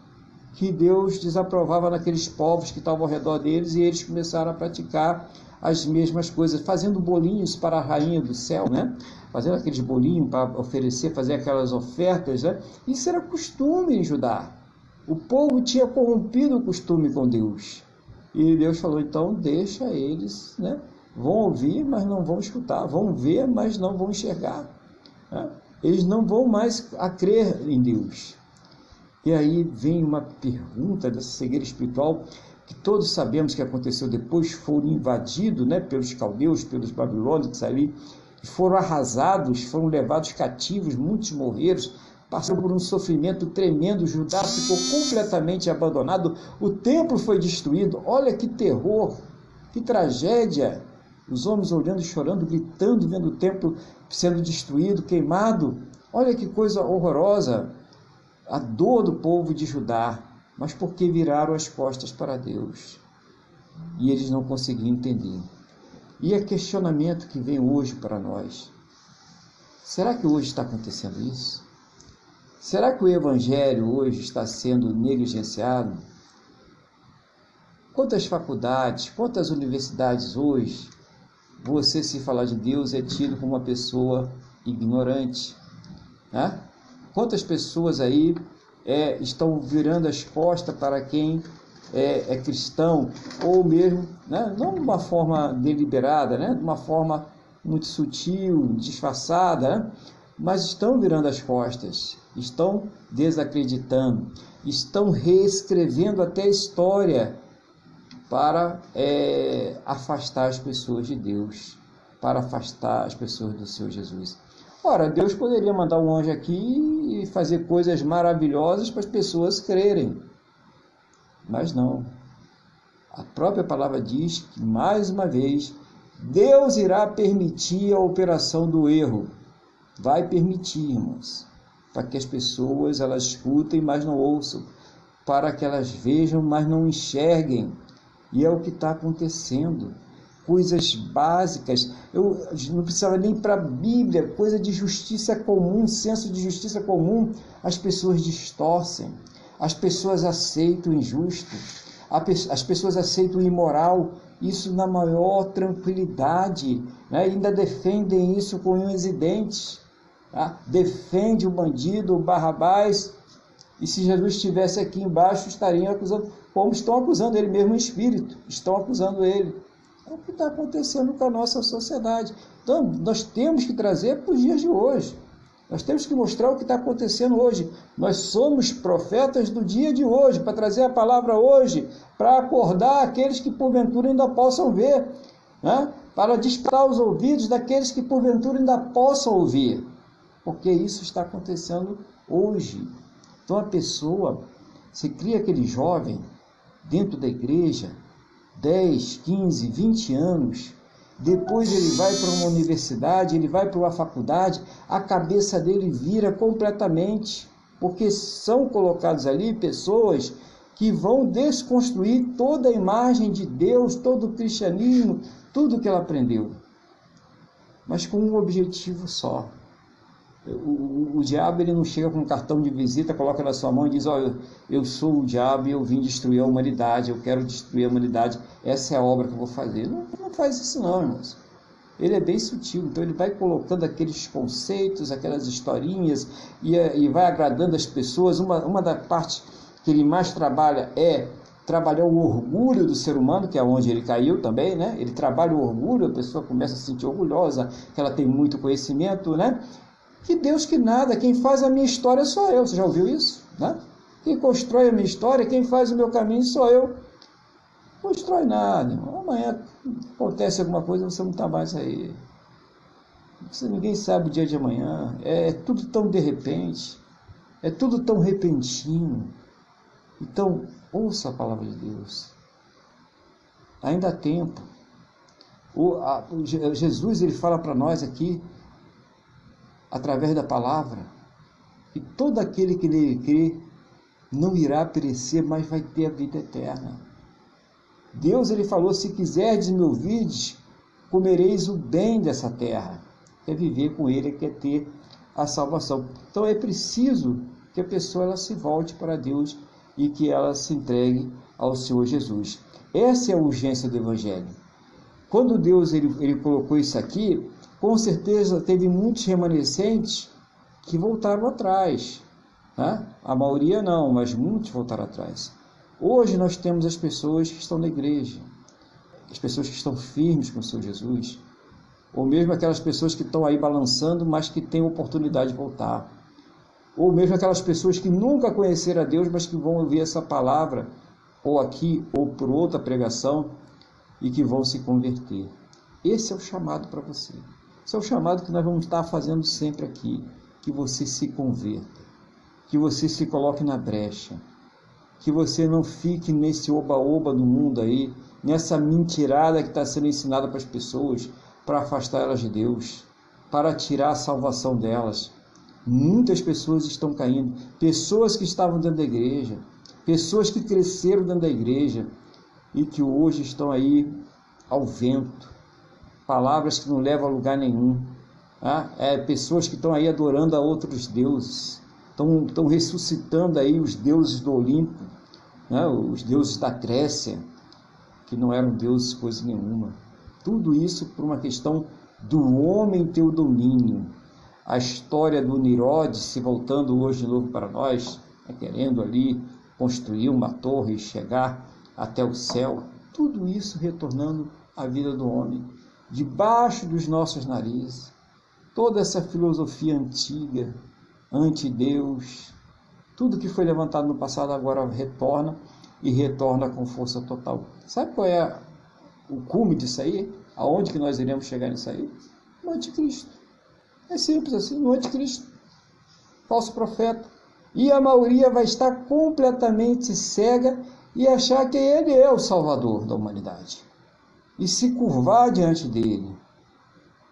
que Deus desaprovava naqueles povos que estavam ao redor deles e eles começaram a praticar as mesmas coisas, fazendo bolinhos para a rainha do céu, né? Fazendo aqueles bolinhos para oferecer, fazer aquelas ofertas, né? Isso era costume em Judá. O povo tinha corrompido o costume com Deus. E Deus falou: então deixa eles, né? Vão ouvir, mas não vão escutar. Vão ver, mas não vão enxergar. Né? eles não vão mais a crer em Deus. E aí vem uma pergunta dessa cegueira espiritual que todos sabemos que aconteceu depois, foram invadidos né, pelos caldeus, pelos babilônios ali, foram arrasados, foram levados cativos, muitos morreram, passaram por um sofrimento tremendo, Judá ficou completamente abandonado, o templo foi destruído, olha que terror, que tragédia, os homens olhando, chorando, gritando, vendo o templo sendo destruído, queimado. Olha que coisa horrorosa. A dor do povo de Judá. Mas porque viraram as costas para Deus. E eles não conseguiam entender. E é questionamento que vem hoje para nós. Será que hoje está acontecendo isso? Será que o Evangelho hoje está sendo negligenciado? Quantas faculdades, quantas universidades hoje você se falar de Deus é tido como uma pessoa ignorante. Né? Quantas pessoas aí é, estão virando as costas para quem é, é cristão, ou mesmo, né, não de uma forma deliberada, né, de uma forma muito sutil, disfarçada, né, mas estão virando as costas, estão desacreditando, estão reescrevendo até a história para é, afastar as pessoas de Deus, para afastar as pessoas do seu Jesus. Ora, Deus poderia mandar um anjo aqui e fazer coisas maravilhosas para as pessoas crerem, mas não. A própria palavra diz que, mais uma vez, Deus irá permitir a operação do erro. Vai permitir, irmãos, para que as pessoas elas escutem, mas não ouçam, para que elas vejam, mas não enxerguem. E é o que está acontecendo. Coisas básicas, eu não precisava nem para a Bíblia, coisa de justiça comum, senso de justiça comum, as pessoas distorcem, as pessoas aceitam o injusto, as pessoas aceitam o imoral, isso na maior tranquilidade, né? ainda defendem isso com unhas e dentes. Tá? Defende o bandido, o Barrabás, e se Jesus estivesse aqui embaixo, estariam acusando como estão acusando ele mesmo em espírito, estão acusando ele. É o que está acontecendo com a nossa sociedade. Então, nós temos que trazer para os dias de hoje. Nós temos que mostrar o que está acontecendo hoje. Nós somos profetas do dia de hoje, para trazer a palavra hoje, para acordar aqueles que porventura ainda possam ver, né? para despertar os ouvidos daqueles que porventura ainda possam ouvir, porque isso está acontecendo hoje. Então a pessoa, se cria aquele jovem dentro da igreja, 10, 15, 20 anos, depois ele vai para uma universidade, ele vai para uma faculdade, a cabeça dele vira completamente, porque são colocados ali pessoas que vão desconstruir toda a imagem de Deus, todo o cristianismo, tudo que ela aprendeu. Mas com um objetivo só. O, o, o, diabo ele não chega com um cartão de visita, coloca na sua mão e diz: Olha, eu sou o diabo e eu vim destruir a humanidade, eu quero destruir a humanidade, essa é a obra que eu vou fazer. Não, não faz isso, não, irmãos. Ele é bem sutil, então ele vai colocando aqueles conceitos, aquelas historinhas e, e vai agradando as pessoas. Uma, uma da parte que ele mais trabalha é trabalhar o orgulho do ser humano, que é onde ele caiu também, né? Ele trabalha o orgulho, a pessoa começa a se sentir orgulhosa, que ela tem muito conhecimento, né? Que Deus que nada, quem faz a minha história sou eu. Você já ouviu isso? Né? Quem constrói a minha história, quem faz o meu caminho sou eu. Não constrói nada, irmão. Amanhã acontece alguma coisa, você não está mais aí. Você, ninguém sabe o dia de amanhã. É, é tudo tão de repente. É tudo tão repentino. Então, ouça a palavra de Deus. Ainda há tempo. O, a, o Jesus ele fala para nós aqui, através da palavra, que todo aquele que nele crê não irá perecer, mas vai ter a vida eterna. Deus ele falou: se quiserdes me ouvides, comereis o bem dessa terra. É viver com ele, quer ter a salvação. Então é preciso que a pessoa ela se volte para Deus e que ela se entregue ao Senhor Jesus. Essa é a urgência do Evangelho. Quando Deus ele, ele colocou isso aqui, com certeza teve muitos remanescentes que voltaram atrás. Né? A maioria não, mas muitos voltaram atrás. Hoje nós temos as pessoas que estão na igreja, as pessoas que estão firmes com o Senhor Jesus, ou mesmo aquelas pessoas que estão aí balançando, mas que têm oportunidade de voltar ou mesmo aquelas pessoas que nunca conheceram a Deus, mas que vão ouvir essa palavra, ou aqui, ou por outra pregação, e que vão se converter. Esse é o chamado para você. Esse é o chamado que nós vamos estar fazendo sempre aqui. Que você se converta, que você se coloque na brecha, que você não fique nesse oba-oba do mundo aí, nessa mentirada que está sendo ensinada para as pessoas, para afastar elas de Deus, para tirar a salvação delas Muitas pessoas estão caindo, pessoas que estavam dentro da igreja, pessoas que cresceram dentro da igreja e que hoje estão aí ao vento, palavras que não levam a lugar nenhum. Tá? É, pessoas que estão aí adorando a outros deuses, estão, ressuscitando aí os deuses do Olimpo, né? os deuses da Grécia, que não eram deuses coisa nenhuma. Tudo isso por uma questão do homem ter o domínio, a história do Nirod se voltando hoje de novo para nós, né, querendo ali construir uma torre e chegar até o céu, tudo isso retornando à vida do homem, debaixo dos nossos narizes. Toda essa filosofia antiga, anti-Deus, tudo que foi levantado no passado agora retorna e retorna com força total. Sabe qual é o cume disso aí? Aonde que nós iremos chegar nisso aí? No anticristo. É simples assim, no anticristo, falso profeta. E a maioria vai estar completamente cega e achar que ele é o salvador da humanidade. E se curvar diante dele.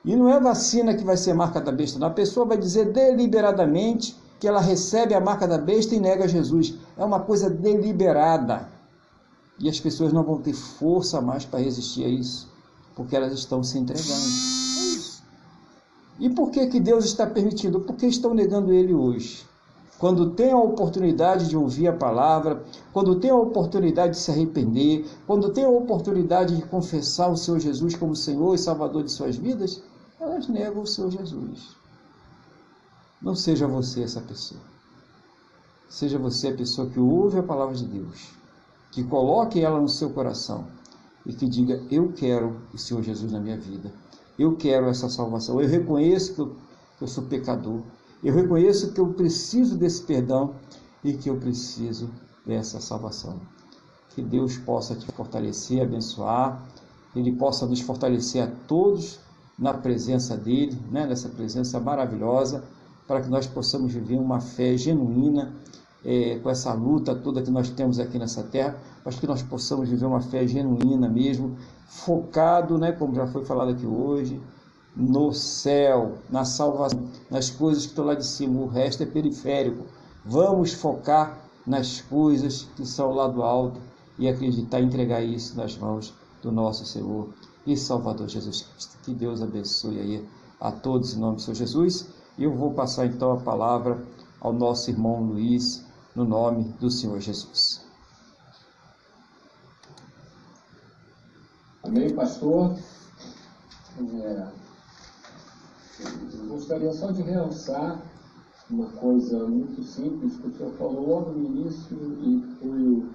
E não é vacina que vai ser marca da besta, não. A pessoa vai dizer deliberadamente que ela recebe a marca da besta e nega Jesus. É uma coisa deliberada. E as pessoas não vão ter força mais para resistir a isso, porque elas estão se entregando. E por que, que Deus está permitindo? Porque estão negando Ele hoje. Quando tem a oportunidade de ouvir a palavra, quando tem a oportunidade de se arrepender, quando tem a oportunidade de confessar o Senhor Jesus como Senhor e Salvador de suas vidas, elas negam o Senhor Jesus. Não seja você essa pessoa. Seja você a pessoa que ouve a palavra de Deus, que coloque ela no seu coração e que diga: Eu quero o Senhor Jesus na minha vida. Eu quero essa salvação. Eu reconheço que eu, que eu sou pecador. Eu reconheço que eu preciso desse perdão e que eu preciso dessa salvação. Que Deus possa te fortalecer, abençoar, Ele possa nos fortalecer a todos na presença dEle, né? nessa presença maravilhosa, para que nós possamos viver uma fé genuína é, com essa luta toda que nós temos aqui nessa terra, mas que nós possamos viver uma fé genuína mesmo, focado, né, como já foi falado aqui hoje, no céu, na salvação, nas coisas que estão lá de cima, o resto é periférico. Vamos focar nas coisas que são lá do alto e acreditar entregar isso nas mãos do nosso Senhor e Salvador Jesus Cristo. Que Deus abençoe aí a todos em nome do Senhor Jesus. E eu vou passar então a palavra ao nosso irmão Luiz, no nome do Senhor Jesus. Amém, pastor? É, gostaria só de realçar uma coisa muito simples que o senhor falou logo no início e foi o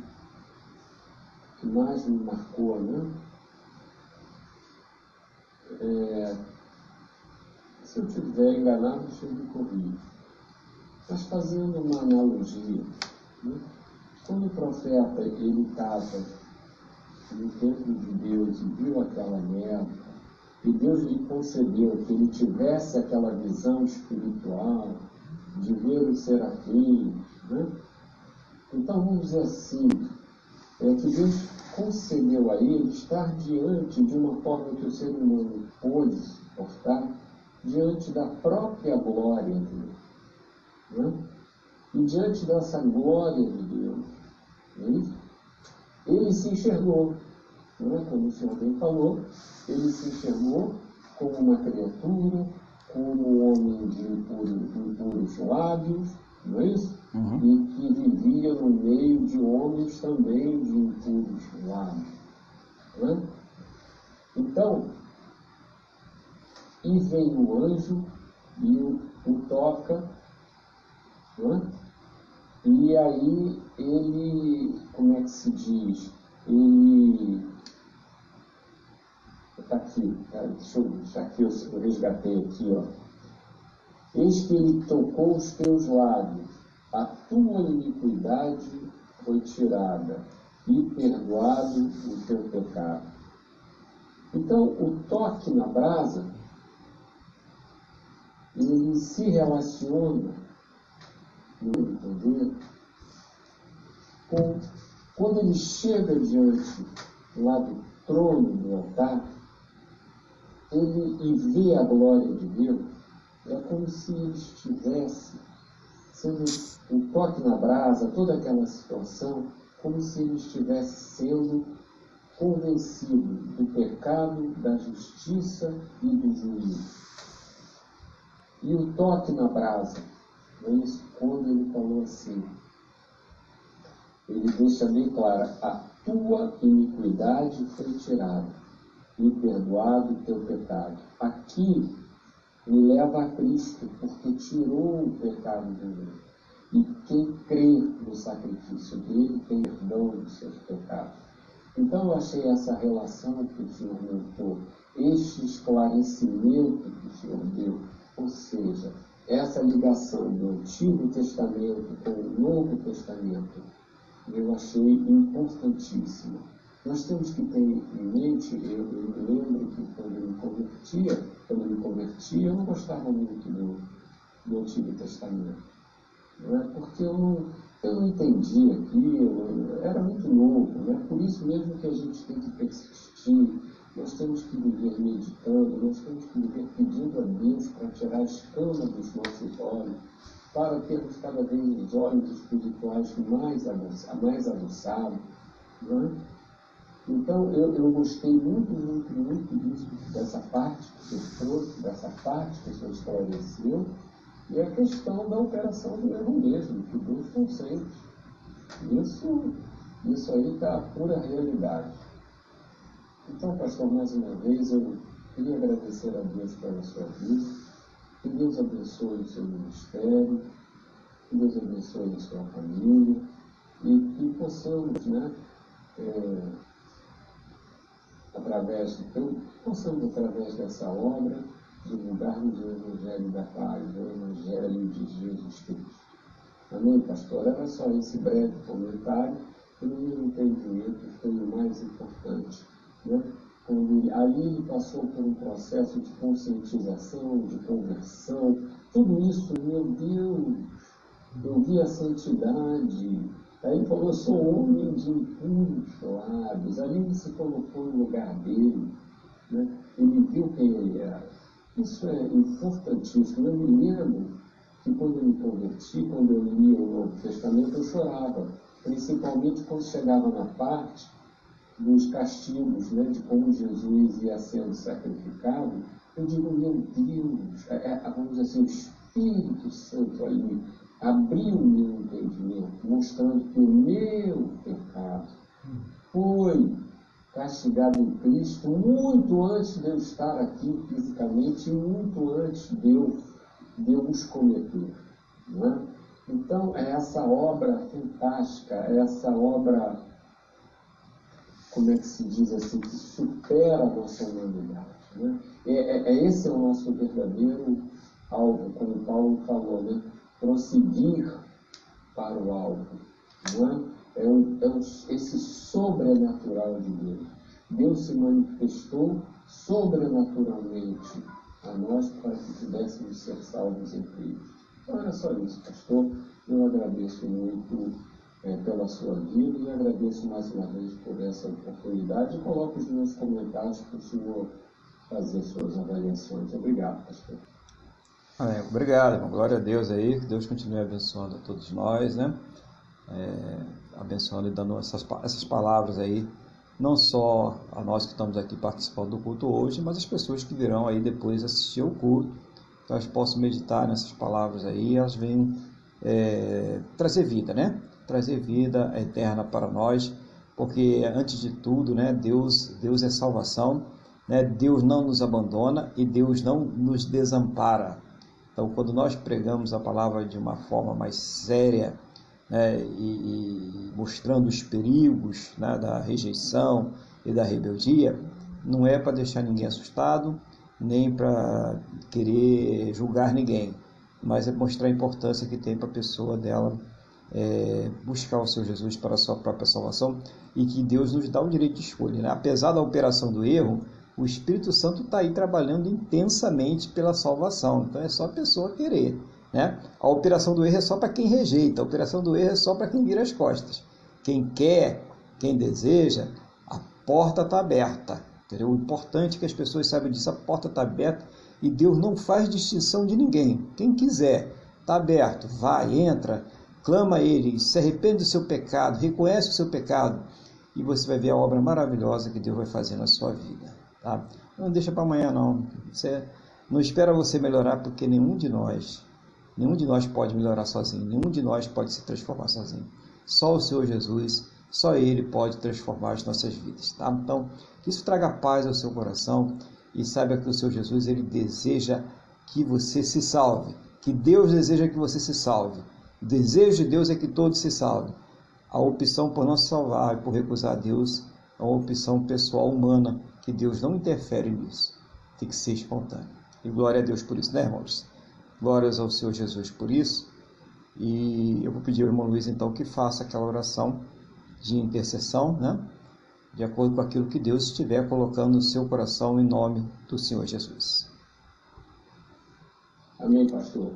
que mais me marcou, né? É, se eu estiver enganado, o senhor me corrija. Mas fazendo uma analogia, né? quando o profeta ele estava no templo de Deus e viu aquela guerra, e Deus lhe concedeu que ele tivesse aquela visão espiritual de ver os serafins, né? Então vamos dizer assim, é que Deus concedeu a ele estar diante de uma forma que o ser humano pôde suportar, diante da própria glória de Deus. Né? E diante dessa glória de Deus, né? ele se enxergou, né? como o Senhor bem falou, ele se enxergou como uma criatura, como um homem de impuros, lábios, não é isso? Uhum. E que vivia no meio de homens também de impuros lábios. Não é? Então, e vem o anjo e o, o toca, não é? e aí ele, como é que se diz? Ele Está aqui, tá, deixa eu aqui, eu resgatei aqui, ó. Eis que ele tocou os teus lábios, a tua iniquidade foi tirada e perdoado o teu pecado. Então, o toque na brasa, ele se relaciona, no entender, com quando ele chega diante lá do trono do altar, ele e vê a glória de Deus, é como se ele estivesse sendo um toque na brasa, toda aquela situação, como se ele estivesse sendo convencido do pecado, da justiça e do juízo. E o toque na brasa, não é isso? Quando ele falou assim, ele deixa bem claro, a tua iniquidade foi tirada e perdoado o teu pecado. Aqui me leva a Cristo, porque tirou o pecado de mim. E quem crê no sacrifício dele tem perdão dos seus pecados. Então eu achei essa relação que o Senhor montou, este esclarecimento que o Senhor deu, ou seja, essa ligação do Antigo Testamento com o Novo Testamento, eu achei importantíssima. Nós temos que ter em mente, eu, eu lembro que quando eu me convertia, quando eu me convertia, eu não gostava muito do, do Antigo Testamento. Não é? Porque eu não, eu não entendia aquilo, era muito novo, né? por isso mesmo que a gente tem que persistir, nós temos que viver meditando, nós temos que viver pedindo a Deus para tirar a escama dos nossos olhos, para termos cada vez os olhos espirituais mais, mais aguçados. É? Então, eu, eu gostei muito, muito, muito disso, dessa parte que você trouxe, dessa parte que você esclareceu, e a questão da operação do erro mesmo, que Deus consente. Isso, isso aí está a pura realidade. Então, pastor, mais uma vez, eu queria agradecer a Deus pela sua vida, que Deus abençoe o seu ministério, que Deus abençoe a sua família, e que possamos, né, é, através do teu, possamos, através dessa obra, divulgarmos o Evangelho da paz, o Evangelho de Jesus Cristo. Amém, pastor? Era só esse breve comentário, que no meu entendimento foi o mais importante. Né? Quando ali ele passou por um processo de conscientização, de conversão, tudo isso, meu Deus, Eu vi a santidade. Aí falou, sou homem de impuros lábios. Ali ele se colocou no lugar dele. Né? Ele viu quem ele era. Isso é importantíssimo. Eu me lembro que quando eu me converti, quando eu lia o Novo Testamento, eu chorava. Principalmente quando chegava na parte dos castigos, né, de como Jesus ia sendo sacrificado, eu digo, meu Deus, é, é, vamos dizer assim, o Espírito Santo ali abriu o meu entendimento, mostrando que o meu pecado foi castigado em Cristo muito antes de eu estar aqui fisicamente e muito antes de eu, de eu os cometer. Não é? Então, é essa obra fantástica, é essa obra como é que se diz assim, que supera a nossa humanidade. Né? É, é, esse é o nosso verdadeiro alvo, como Paulo falou, né? Prosseguir para o alvo. Não é? É, um, é um, esse sobrenatural de Deus. Deus se manifestou sobrenaturalmente a nós para que pudéssemos ser salvos em Cristo. Então era só isso, pastor. Eu agradeço muito é, pela sua vida e agradeço mais uma vez por essa oportunidade e coloco os meus comentários para o senhor fazer suas avaliações. Obrigado, pastor. Amém. Obrigado. Glória a Deus aí, que Deus continue abençoando a todos nós, né? É, abençoando e dando essas, essas palavras aí, não só a nós que estamos aqui participando do culto hoje, mas as pessoas que virão aí depois assistir o culto, que elas possam meditar nessas palavras aí, elas venham é, trazer vida, né? trazer vida eterna para nós, porque antes de tudo, né, Deus, Deus é salvação, né? Deus não nos abandona e Deus não nos desampara. Então, quando nós pregamos a palavra de uma forma mais séria, né, e, e mostrando os perigos né, da rejeição e da rebeldia, não é para deixar ninguém assustado, nem para querer julgar ninguém, mas é mostrar a importância que tem para a pessoa dela é, buscar o seu Jesus para a sua própria salvação e que Deus nos dá o direito de escolha. Né? Apesar da operação do erro, o Espírito Santo está aí trabalhando intensamente pela salvação. Então é só a pessoa querer. Né? A operação do erro é só para quem rejeita, a operação do erro é só para quem vira as costas. Quem quer, quem deseja, a porta está aberta. Entendeu? O importante é que as pessoas saibam disso, a porta está aberta e Deus não faz distinção de ninguém. Quem quiser, está aberto, vai, entra clama a Ele, se arrepende do seu pecado, reconhece o seu pecado e você vai ver a obra maravilhosa que Deus vai fazer na sua vida. Tá? Não deixa para amanhã não. Você não espera você melhorar porque nenhum de nós, nenhum de nós pode melhorar sozinho, nenhum de nós pode se transformar sozinho. Só o Senhor Jesus, só Ele pode transformar as nossas vidas. Tá? Então, que isso traga paz ao seu coração e saiba que o Senhor Jesus ele deseja que você se salve, que Deus deseja que você se salve. O desejo de Deus é que todos se salvem. A opção por não se salvar e por recusar a Deus é uma opção pessoal humana, que Deus não interfere nisso. Tem que ser espontâneo. E glória a Deus por isso, né, irmãos? Glórias ao Senhor Jesus por isso. E eu vou pedir ao irmão Luiz, então, que faça aquela oração de intercessão, né? De acordo com aquilo que Deus estiver colocando no seu coração, em nome do Senhor Jesus. Amém, pastor.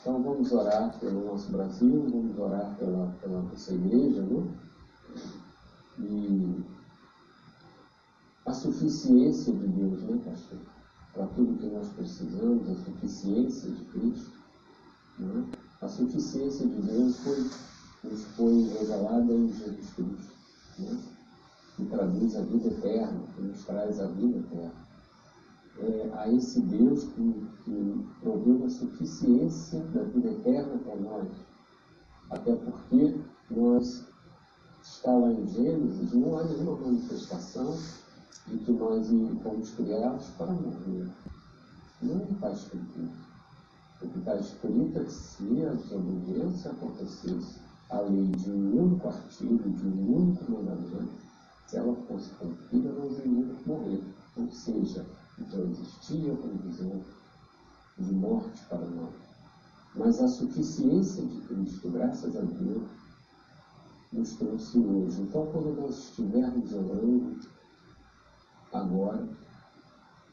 Então vamos orar pelo nosso Brasil, vamos orar pela, pela nossa igreja, né? E a suficiência de Deus, né, pastor? Para tudo que nós precisamos, a suficiência de Cristo. Né? A suficiência de Deus foi, nos foi revelada em Jesus Cristo, né? que traduz a vida eterna, que nos traz a vida eterna é, a esse Deus que, que proveu a suficiência da vida eterna para nós. Até porque nós, está lá em Gênesis, não há nenhuma manifestação de que nós fomos criados para morrer. Não está escrito. O que está escrito é que se a desobediência acontecesse, a lei de um único artigo, de um único mandamento, se ela fosse cumprida, nós iríamos morrer. Ou seja, então existia previsão de morte para nós. Mas a suficiência de Cristo, graças a Deus, nos trouxe hoje. Então, quando nós estivermos orando agora,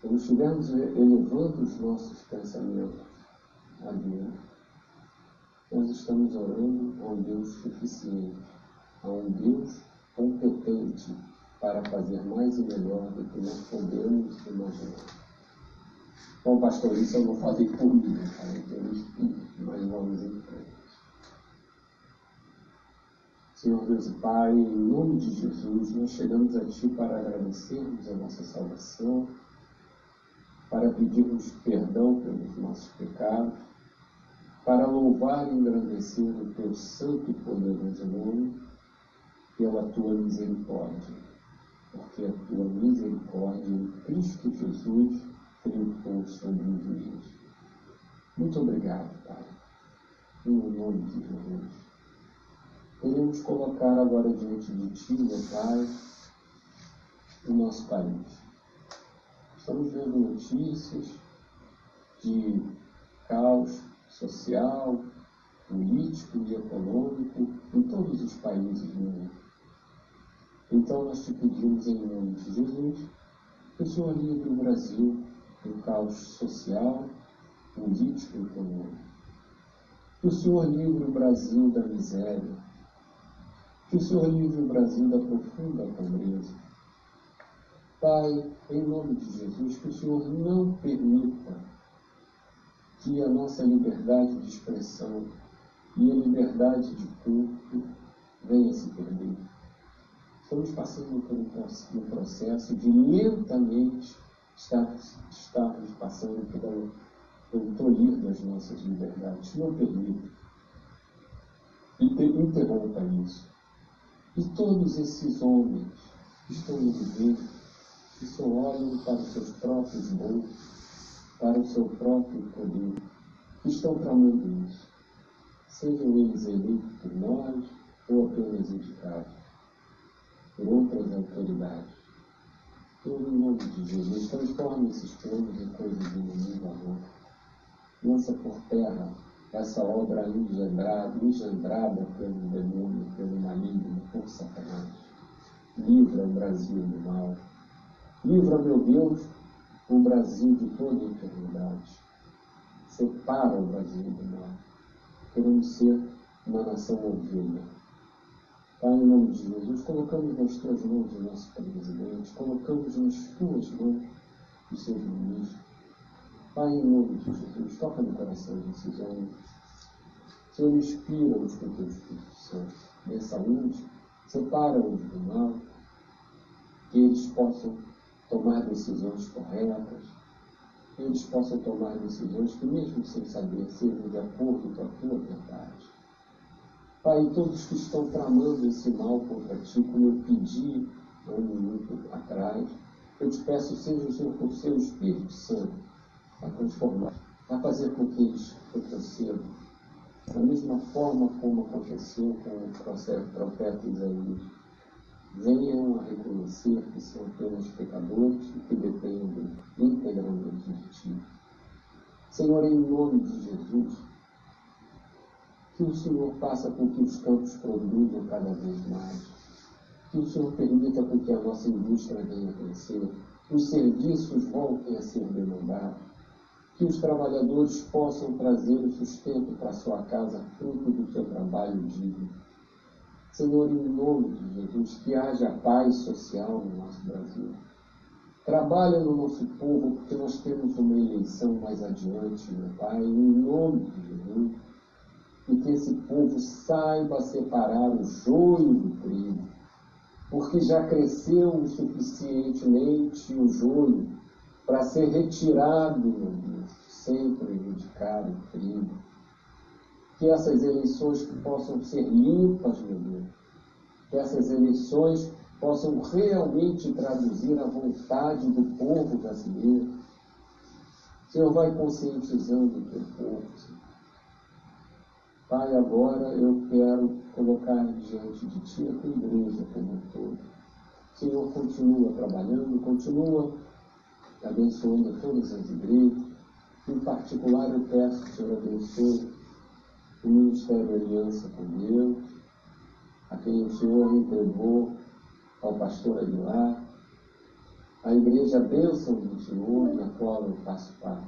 quando estivermos elevando os nossos pensamentos a Deus, nós estamos orando a um Deus suficiente, a um Deus competente para fazer mais e melhor do que nós podemos imaginar. Bom, pastor, isso eu não falei por mim, falei pelo Espírito, mas vamos em frente. Senhor Deus e Pai, em nome de Jesus, nós chegamos a Ti para agradecermos a nossa salvação, para pedirmos perdão pelos nossos pecados, para louvar e engrandecer o Teu santo e poderoso nome pela Tua misericórdia, porque a Tua misericórdia em Cristo Jesus triunfou sobre o juízo. Muito obrigado, Pai, em nome de Jesus. Queremos colocar agora diante de Ti, meu Pai, o nosso país. Estamos vendo notícias de caos social, político e econômico em todos os países do mundo. Então nós te pedimos em nome de Jesus que o Senhor livre o Brasil do caos social, político e econômico. Que o Senhor livre o Brasil da miséria, que o Senhor livre o Brasil da profunda pobreza. Pai, em nome de Jesus, que o Senhor não permita que a nossa liberdade de expressão e a liberdade de culto venha se perder. Estamos passando por um processo de lentamente estarmos, passando pelo, pelo tolir das nossas liberdades. Não permita. Interrompa isso. E todos esses homens que estão no governo, que só olham para os seus próprios bolsos, para o seu próprio poder, que estão tramando isso, sejam eles eleitos por nós ou apenas indicados por outras autoridades. Todo em nome de Jesus, transforme esses planos em coisas de inimigo amor. Lança por terra essa obra engendrada, engendrada pelo demônio, pelo maligno, por Satanás. Livra o Brasil do mal. Livra, meu Deus, o Brasil de toda enfermidade. Separa o Brasil do mal. Queremos ser uma nação ovelha. Pai, em nome de Jesus, colocamos nas tuas mãos o nosso presidente, colocamos nas tuas mãos os seus ministros Pai, em nome de Jesus, toca no coração desses homens. Senhor, inspira-os com teu Espírito Santo. Dê saúde, separa-os do mal, que eles possam tomar decisões corretas, que eles possam tomar decisões que, mesmo sem saber, sejam de acordo com a tua vontade. Pai, todos que estão tramando esse mal contra ti, como eu pedi há um minuto atrás, eu te peço, seja o Senhor com o seu Espírito Santo, a transformar, a fazer com que eles retrocedam. Da mesma forma como aconteceu com o profeta Isaías, venham a reconhecer que são apenas pecadores e que dependem integralmente de Ti. Senhor, em nome de Jesus, que o Senhor faça com que os campos produzam cada vez mais, que o Senhor permita com que a nossa indústria venha a crescer, os serviços voltem a ser demandados, que os trabalhadores possam trazer o sustento para sua casa, fruto do seu trabalho digno. Senhor, em nome de Jesus, que haja paz social no nosso Brasil. Trabalha no nosso povo, porque nós temos uma eleição mais adiante, meu Pai, em nome de Jesus. E que esse povo saiba separar o joio do trigo, porque já cresceu o suficientemente o joio para ser retirado, meu Deus, sem prejudicar o. Que essas eleições possam ser limpas, meu Deus. Que essas eleições possam realmente traduzir a vontade do povo brasileiro. Senhor, vai conscientizando o teu povo, Senhor. Pai, agora eu quero colocar diante de Ti a tua igreja como um todo. Senhor, continua trabalhando, continua abençoando todas as igrejas. Em particular, eu peço que o Senhor abençoe o Ministério Aliança com Deus, a quem o Senhor entregou ao pastor Aguilar, a Igreja Bênção do Senhor, na qual eu faço parte.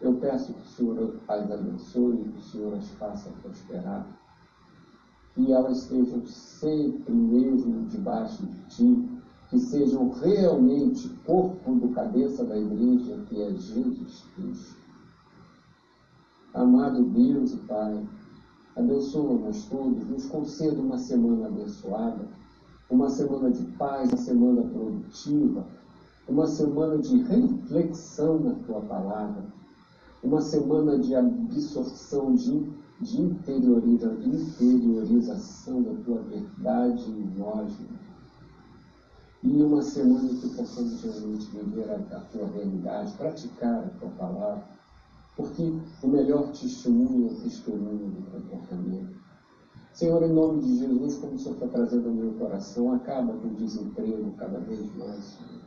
Eu peço que o Senhor as abençoe, que o Senhor as faça prosperar, que elas estejam sempre mesmo debaixo de Ti, que sejam realmente corpo do cabeça da igreja, que é Jesus Cristo. Amado Deus e Pai, abençoa-nos todos, nos conceda uma semana abençoada, uma semana de paz, uma semana produtiva, uma semana de reflexão na Tua palavra, uma semana de absorção, de, de interioriza, interiorização da Tua verdade em nós, e uma semana que possamos realmente viver a, a Tua realidade, praticar a Tua palavra, porque o melhor testemunho é o testemunho do comportamento. Senhor, em nome de Jesus, como o Senhor está trazendo ao meu coração, acaba com o desemprego cada vez mais, Senhor.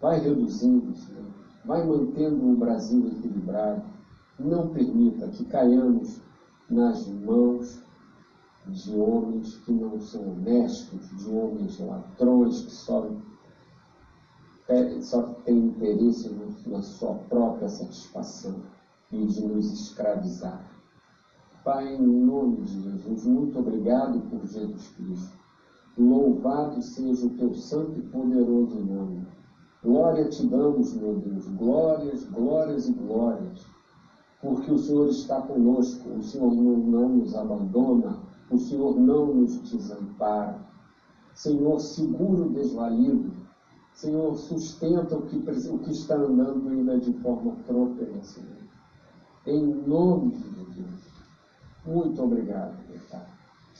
Vai reduzindo, Senhor. Vai mantendo o Brasil equilibrado. Não permita que caiamos nas mãos de homens que não são honestos, de homens ladrões que só, só têm interesse na sua própria satisfação e de nos escravizar. Pai, em nome de Jesus, muito obrigado por Jesus Cristo. Louvado seja o teu santo e poderoso nome. Glória te damos, meu Deus, glórias, glórias e glórias, porque o Senhor está conosco, o Senhor não nos abandona, o Senhor não nos desampara. Senhor, segura o desvalido, Senhor, sustenta o que, o que está andando ainda de forma trôpega, Senhor. Em nome de Jesus. Muito obrigado, meu Pai.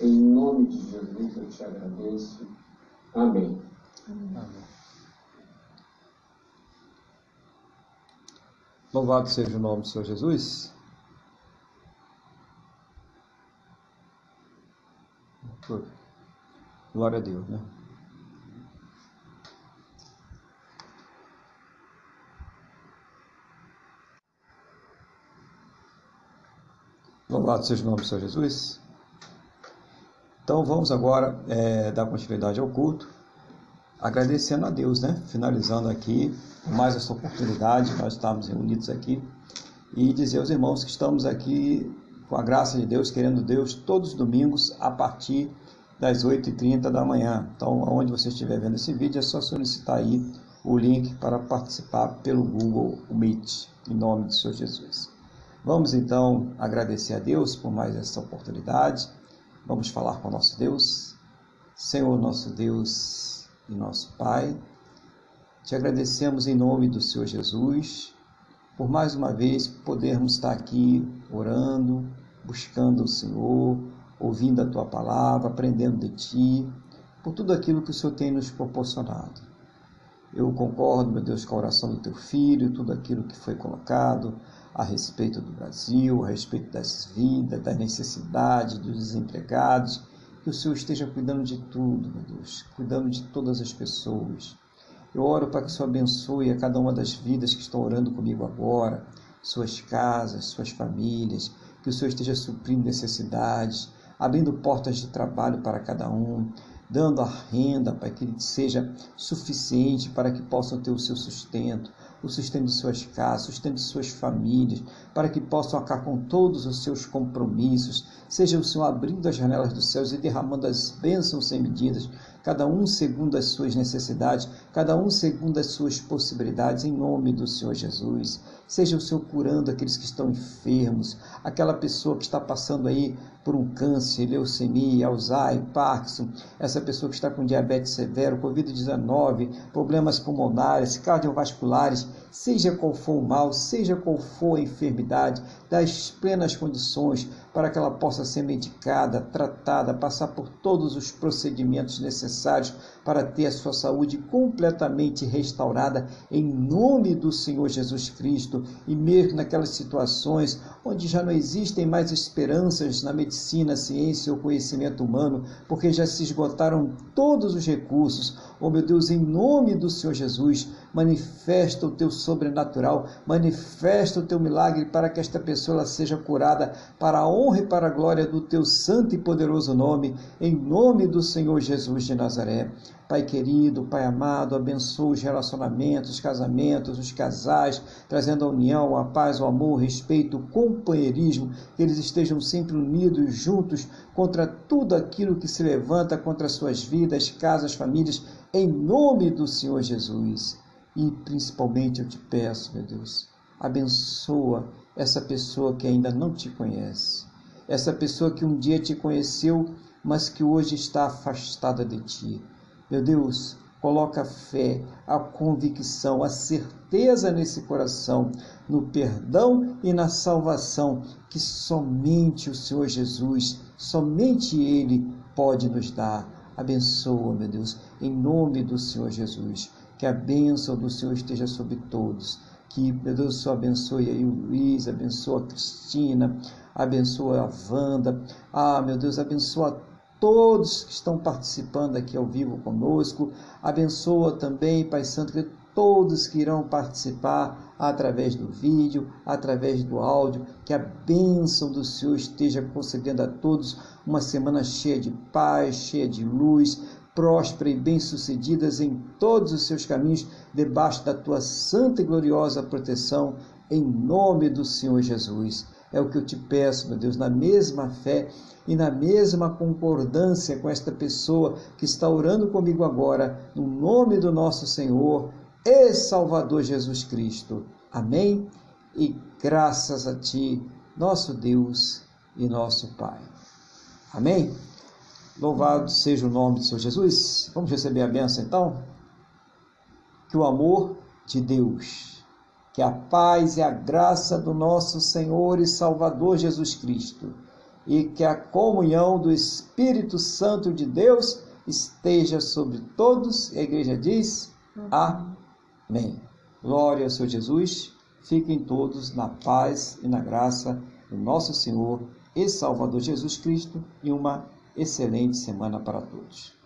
Em nome de Jesus eu te agradeço. Amém. Amém. Louvado seja o nome do Senhor Jesus. Glória a Deus, né? Louvado seja o nome do Senhor Jesus. Então vamos agora é, dar continuidade ao culto, agradecendo a Deus, né? Finalizando aqui mais essa oportunidade, nós estamos reunidos aqui, e dizer aos irmãos que estamos aqui com a graça de Deus, querendo Deus, todos os domingos a partir das 8h30 da manhã. Então, onde você estiver vendo esse vídeo, é só solicitar aí o link para participar pelo Google Meet, em nome do Senhor Jesus. Vamos então agradecer a Deus por mais essa oportunidade. Vamos falar com o nosso Deus. Senhor, nosso Deus e nosso Pai, te agradecemos em nome do Senhor Jesus por mais uma vez podermos estar aqui orando, buscando o Senhor, ouvindo a tua palavra, aprendendo de ti, por tudo aquilo que o Senhor tem nos proporcionado. Eu concordo, meu Deus, com a oração do teu filho, tudo aquilo que foi colocado, a respeito do Brasil, a respeito das vidas, das necessidades, dos desempregados. Que o Senhor esteja cuidando de tudo, meu Deus, cuidando de todas as pessoas. Eu oro para que o Senhor abençoe a cada uma das vidas que estão orando comigo agora, suas casas, suas famílias, que o Senhor esteja suprindo necessidades, abrindo portas de trabalho para cada um, dando a renda para que seja suficiente para que possam ter o seu sustento, o sustento de suas casas, o sustento de suas famílias, para que possam acabar com todos os seus compromissos. Seja o Senhor abrindo as janelas dos céus e derramando as bênçãos sem medidas, cada um segundo as suas necessidades, cada um segundo as suas possibilidades, em nome do Senhor Jesus. Seja o Senhor curando aqueles que estão enfermos, aquela pessoa que está passando aí por um câncer, leucemia, Alzheimer, Parkinson, essa pessoa que está com diabetes severo, Covid-19, problemas pulmonares, cardiovasculares, seja qual for o mal, seja qual for a enfermidade, das plenas condições para que ela possa ser medicada, tratada, passar por todos os procedimentos necessários para ter a sua saúde completamente restaurada em nome do Senhor Jesus Cristo e mesmo naquelas situações onde já não existem mais esperanças na medicina, ciência ou conhecimento humano, porque já se esgotaram todos os recursos, Oh meu Deus, em nome do Senhor Jesus, manifesta o teu sobrenatural, manifesta o teu milagre para que esta pessoa seja curada para a honra e para a glória do teu santo e poderoso nome, em nome do Senhor Jesus de Nazaré. Pai querido, Pai amado, abençoa os relacionamentos, os casamentos, os casais, trazendo a união, a paz, o amor, o respeito, o companheirismo, que eles estejam sempre unidos, juntos, contra tudo aquilo que se levanta contra suas vidas, casas, famílias, em nome do Senhor Jesus. E principalmente eu te peço, meu Deus, abençoa essa pessoa que ainda não te conhece, essa pessoa que um dia te conheceu, mas que hoje está afastada de ti. Meu Deus, coloca a fé, a convicção, a certeza nesse coração, no perdão e na salvação que somente o Senhor Jesus, somente Ele pode nos dar. Abençoa, meu Deus, em nome do Senhor Jesus. Que a bênção do Senhor esteja sobre todos. Que, Deus, Senhor abençoe aí o Luiz, abençoa a Cristina, abençoa a Wanda. Ah, meu Deus, abençoa todos que estão participando aqui ao vivo conosco. Abençoa também, Pai Santo, que todos que irão participar através do vídeo, através do áudio, que a bênção do Senhor esteja concedendo a todos uma semana cheia de paz, cheia de luz, próspera e bem-sucedidas em todos os seus caminhos, debaixo da tua santa e gloriosa proteção, em nome do Senhor Jesus. É o que eu te peço, meu Deus, na mesma fé e na mesma concordância com esta pessoa que está orando comigo agora, no nome do nosso Senhor e Salvador Jesus Cristo. Amém? E graças a Ti, nosso Deus e nosso Pai. Amém? Louvado seja o nome do Senhor Jesus. Vamos receber a benção então? Que o amor de Deus, que a paz e a graça do nosso Senhor e Salvador Jesus Cristo e que a comunhão do Espírito Santo de Deus esteja sobre todos. E a igreja diz: Amém. Glória ao Senhor Jesus. Fiquem todos na paz e na graça do nosso Senhor e Salvador Jesus Cristo e uma excelente semana para todos.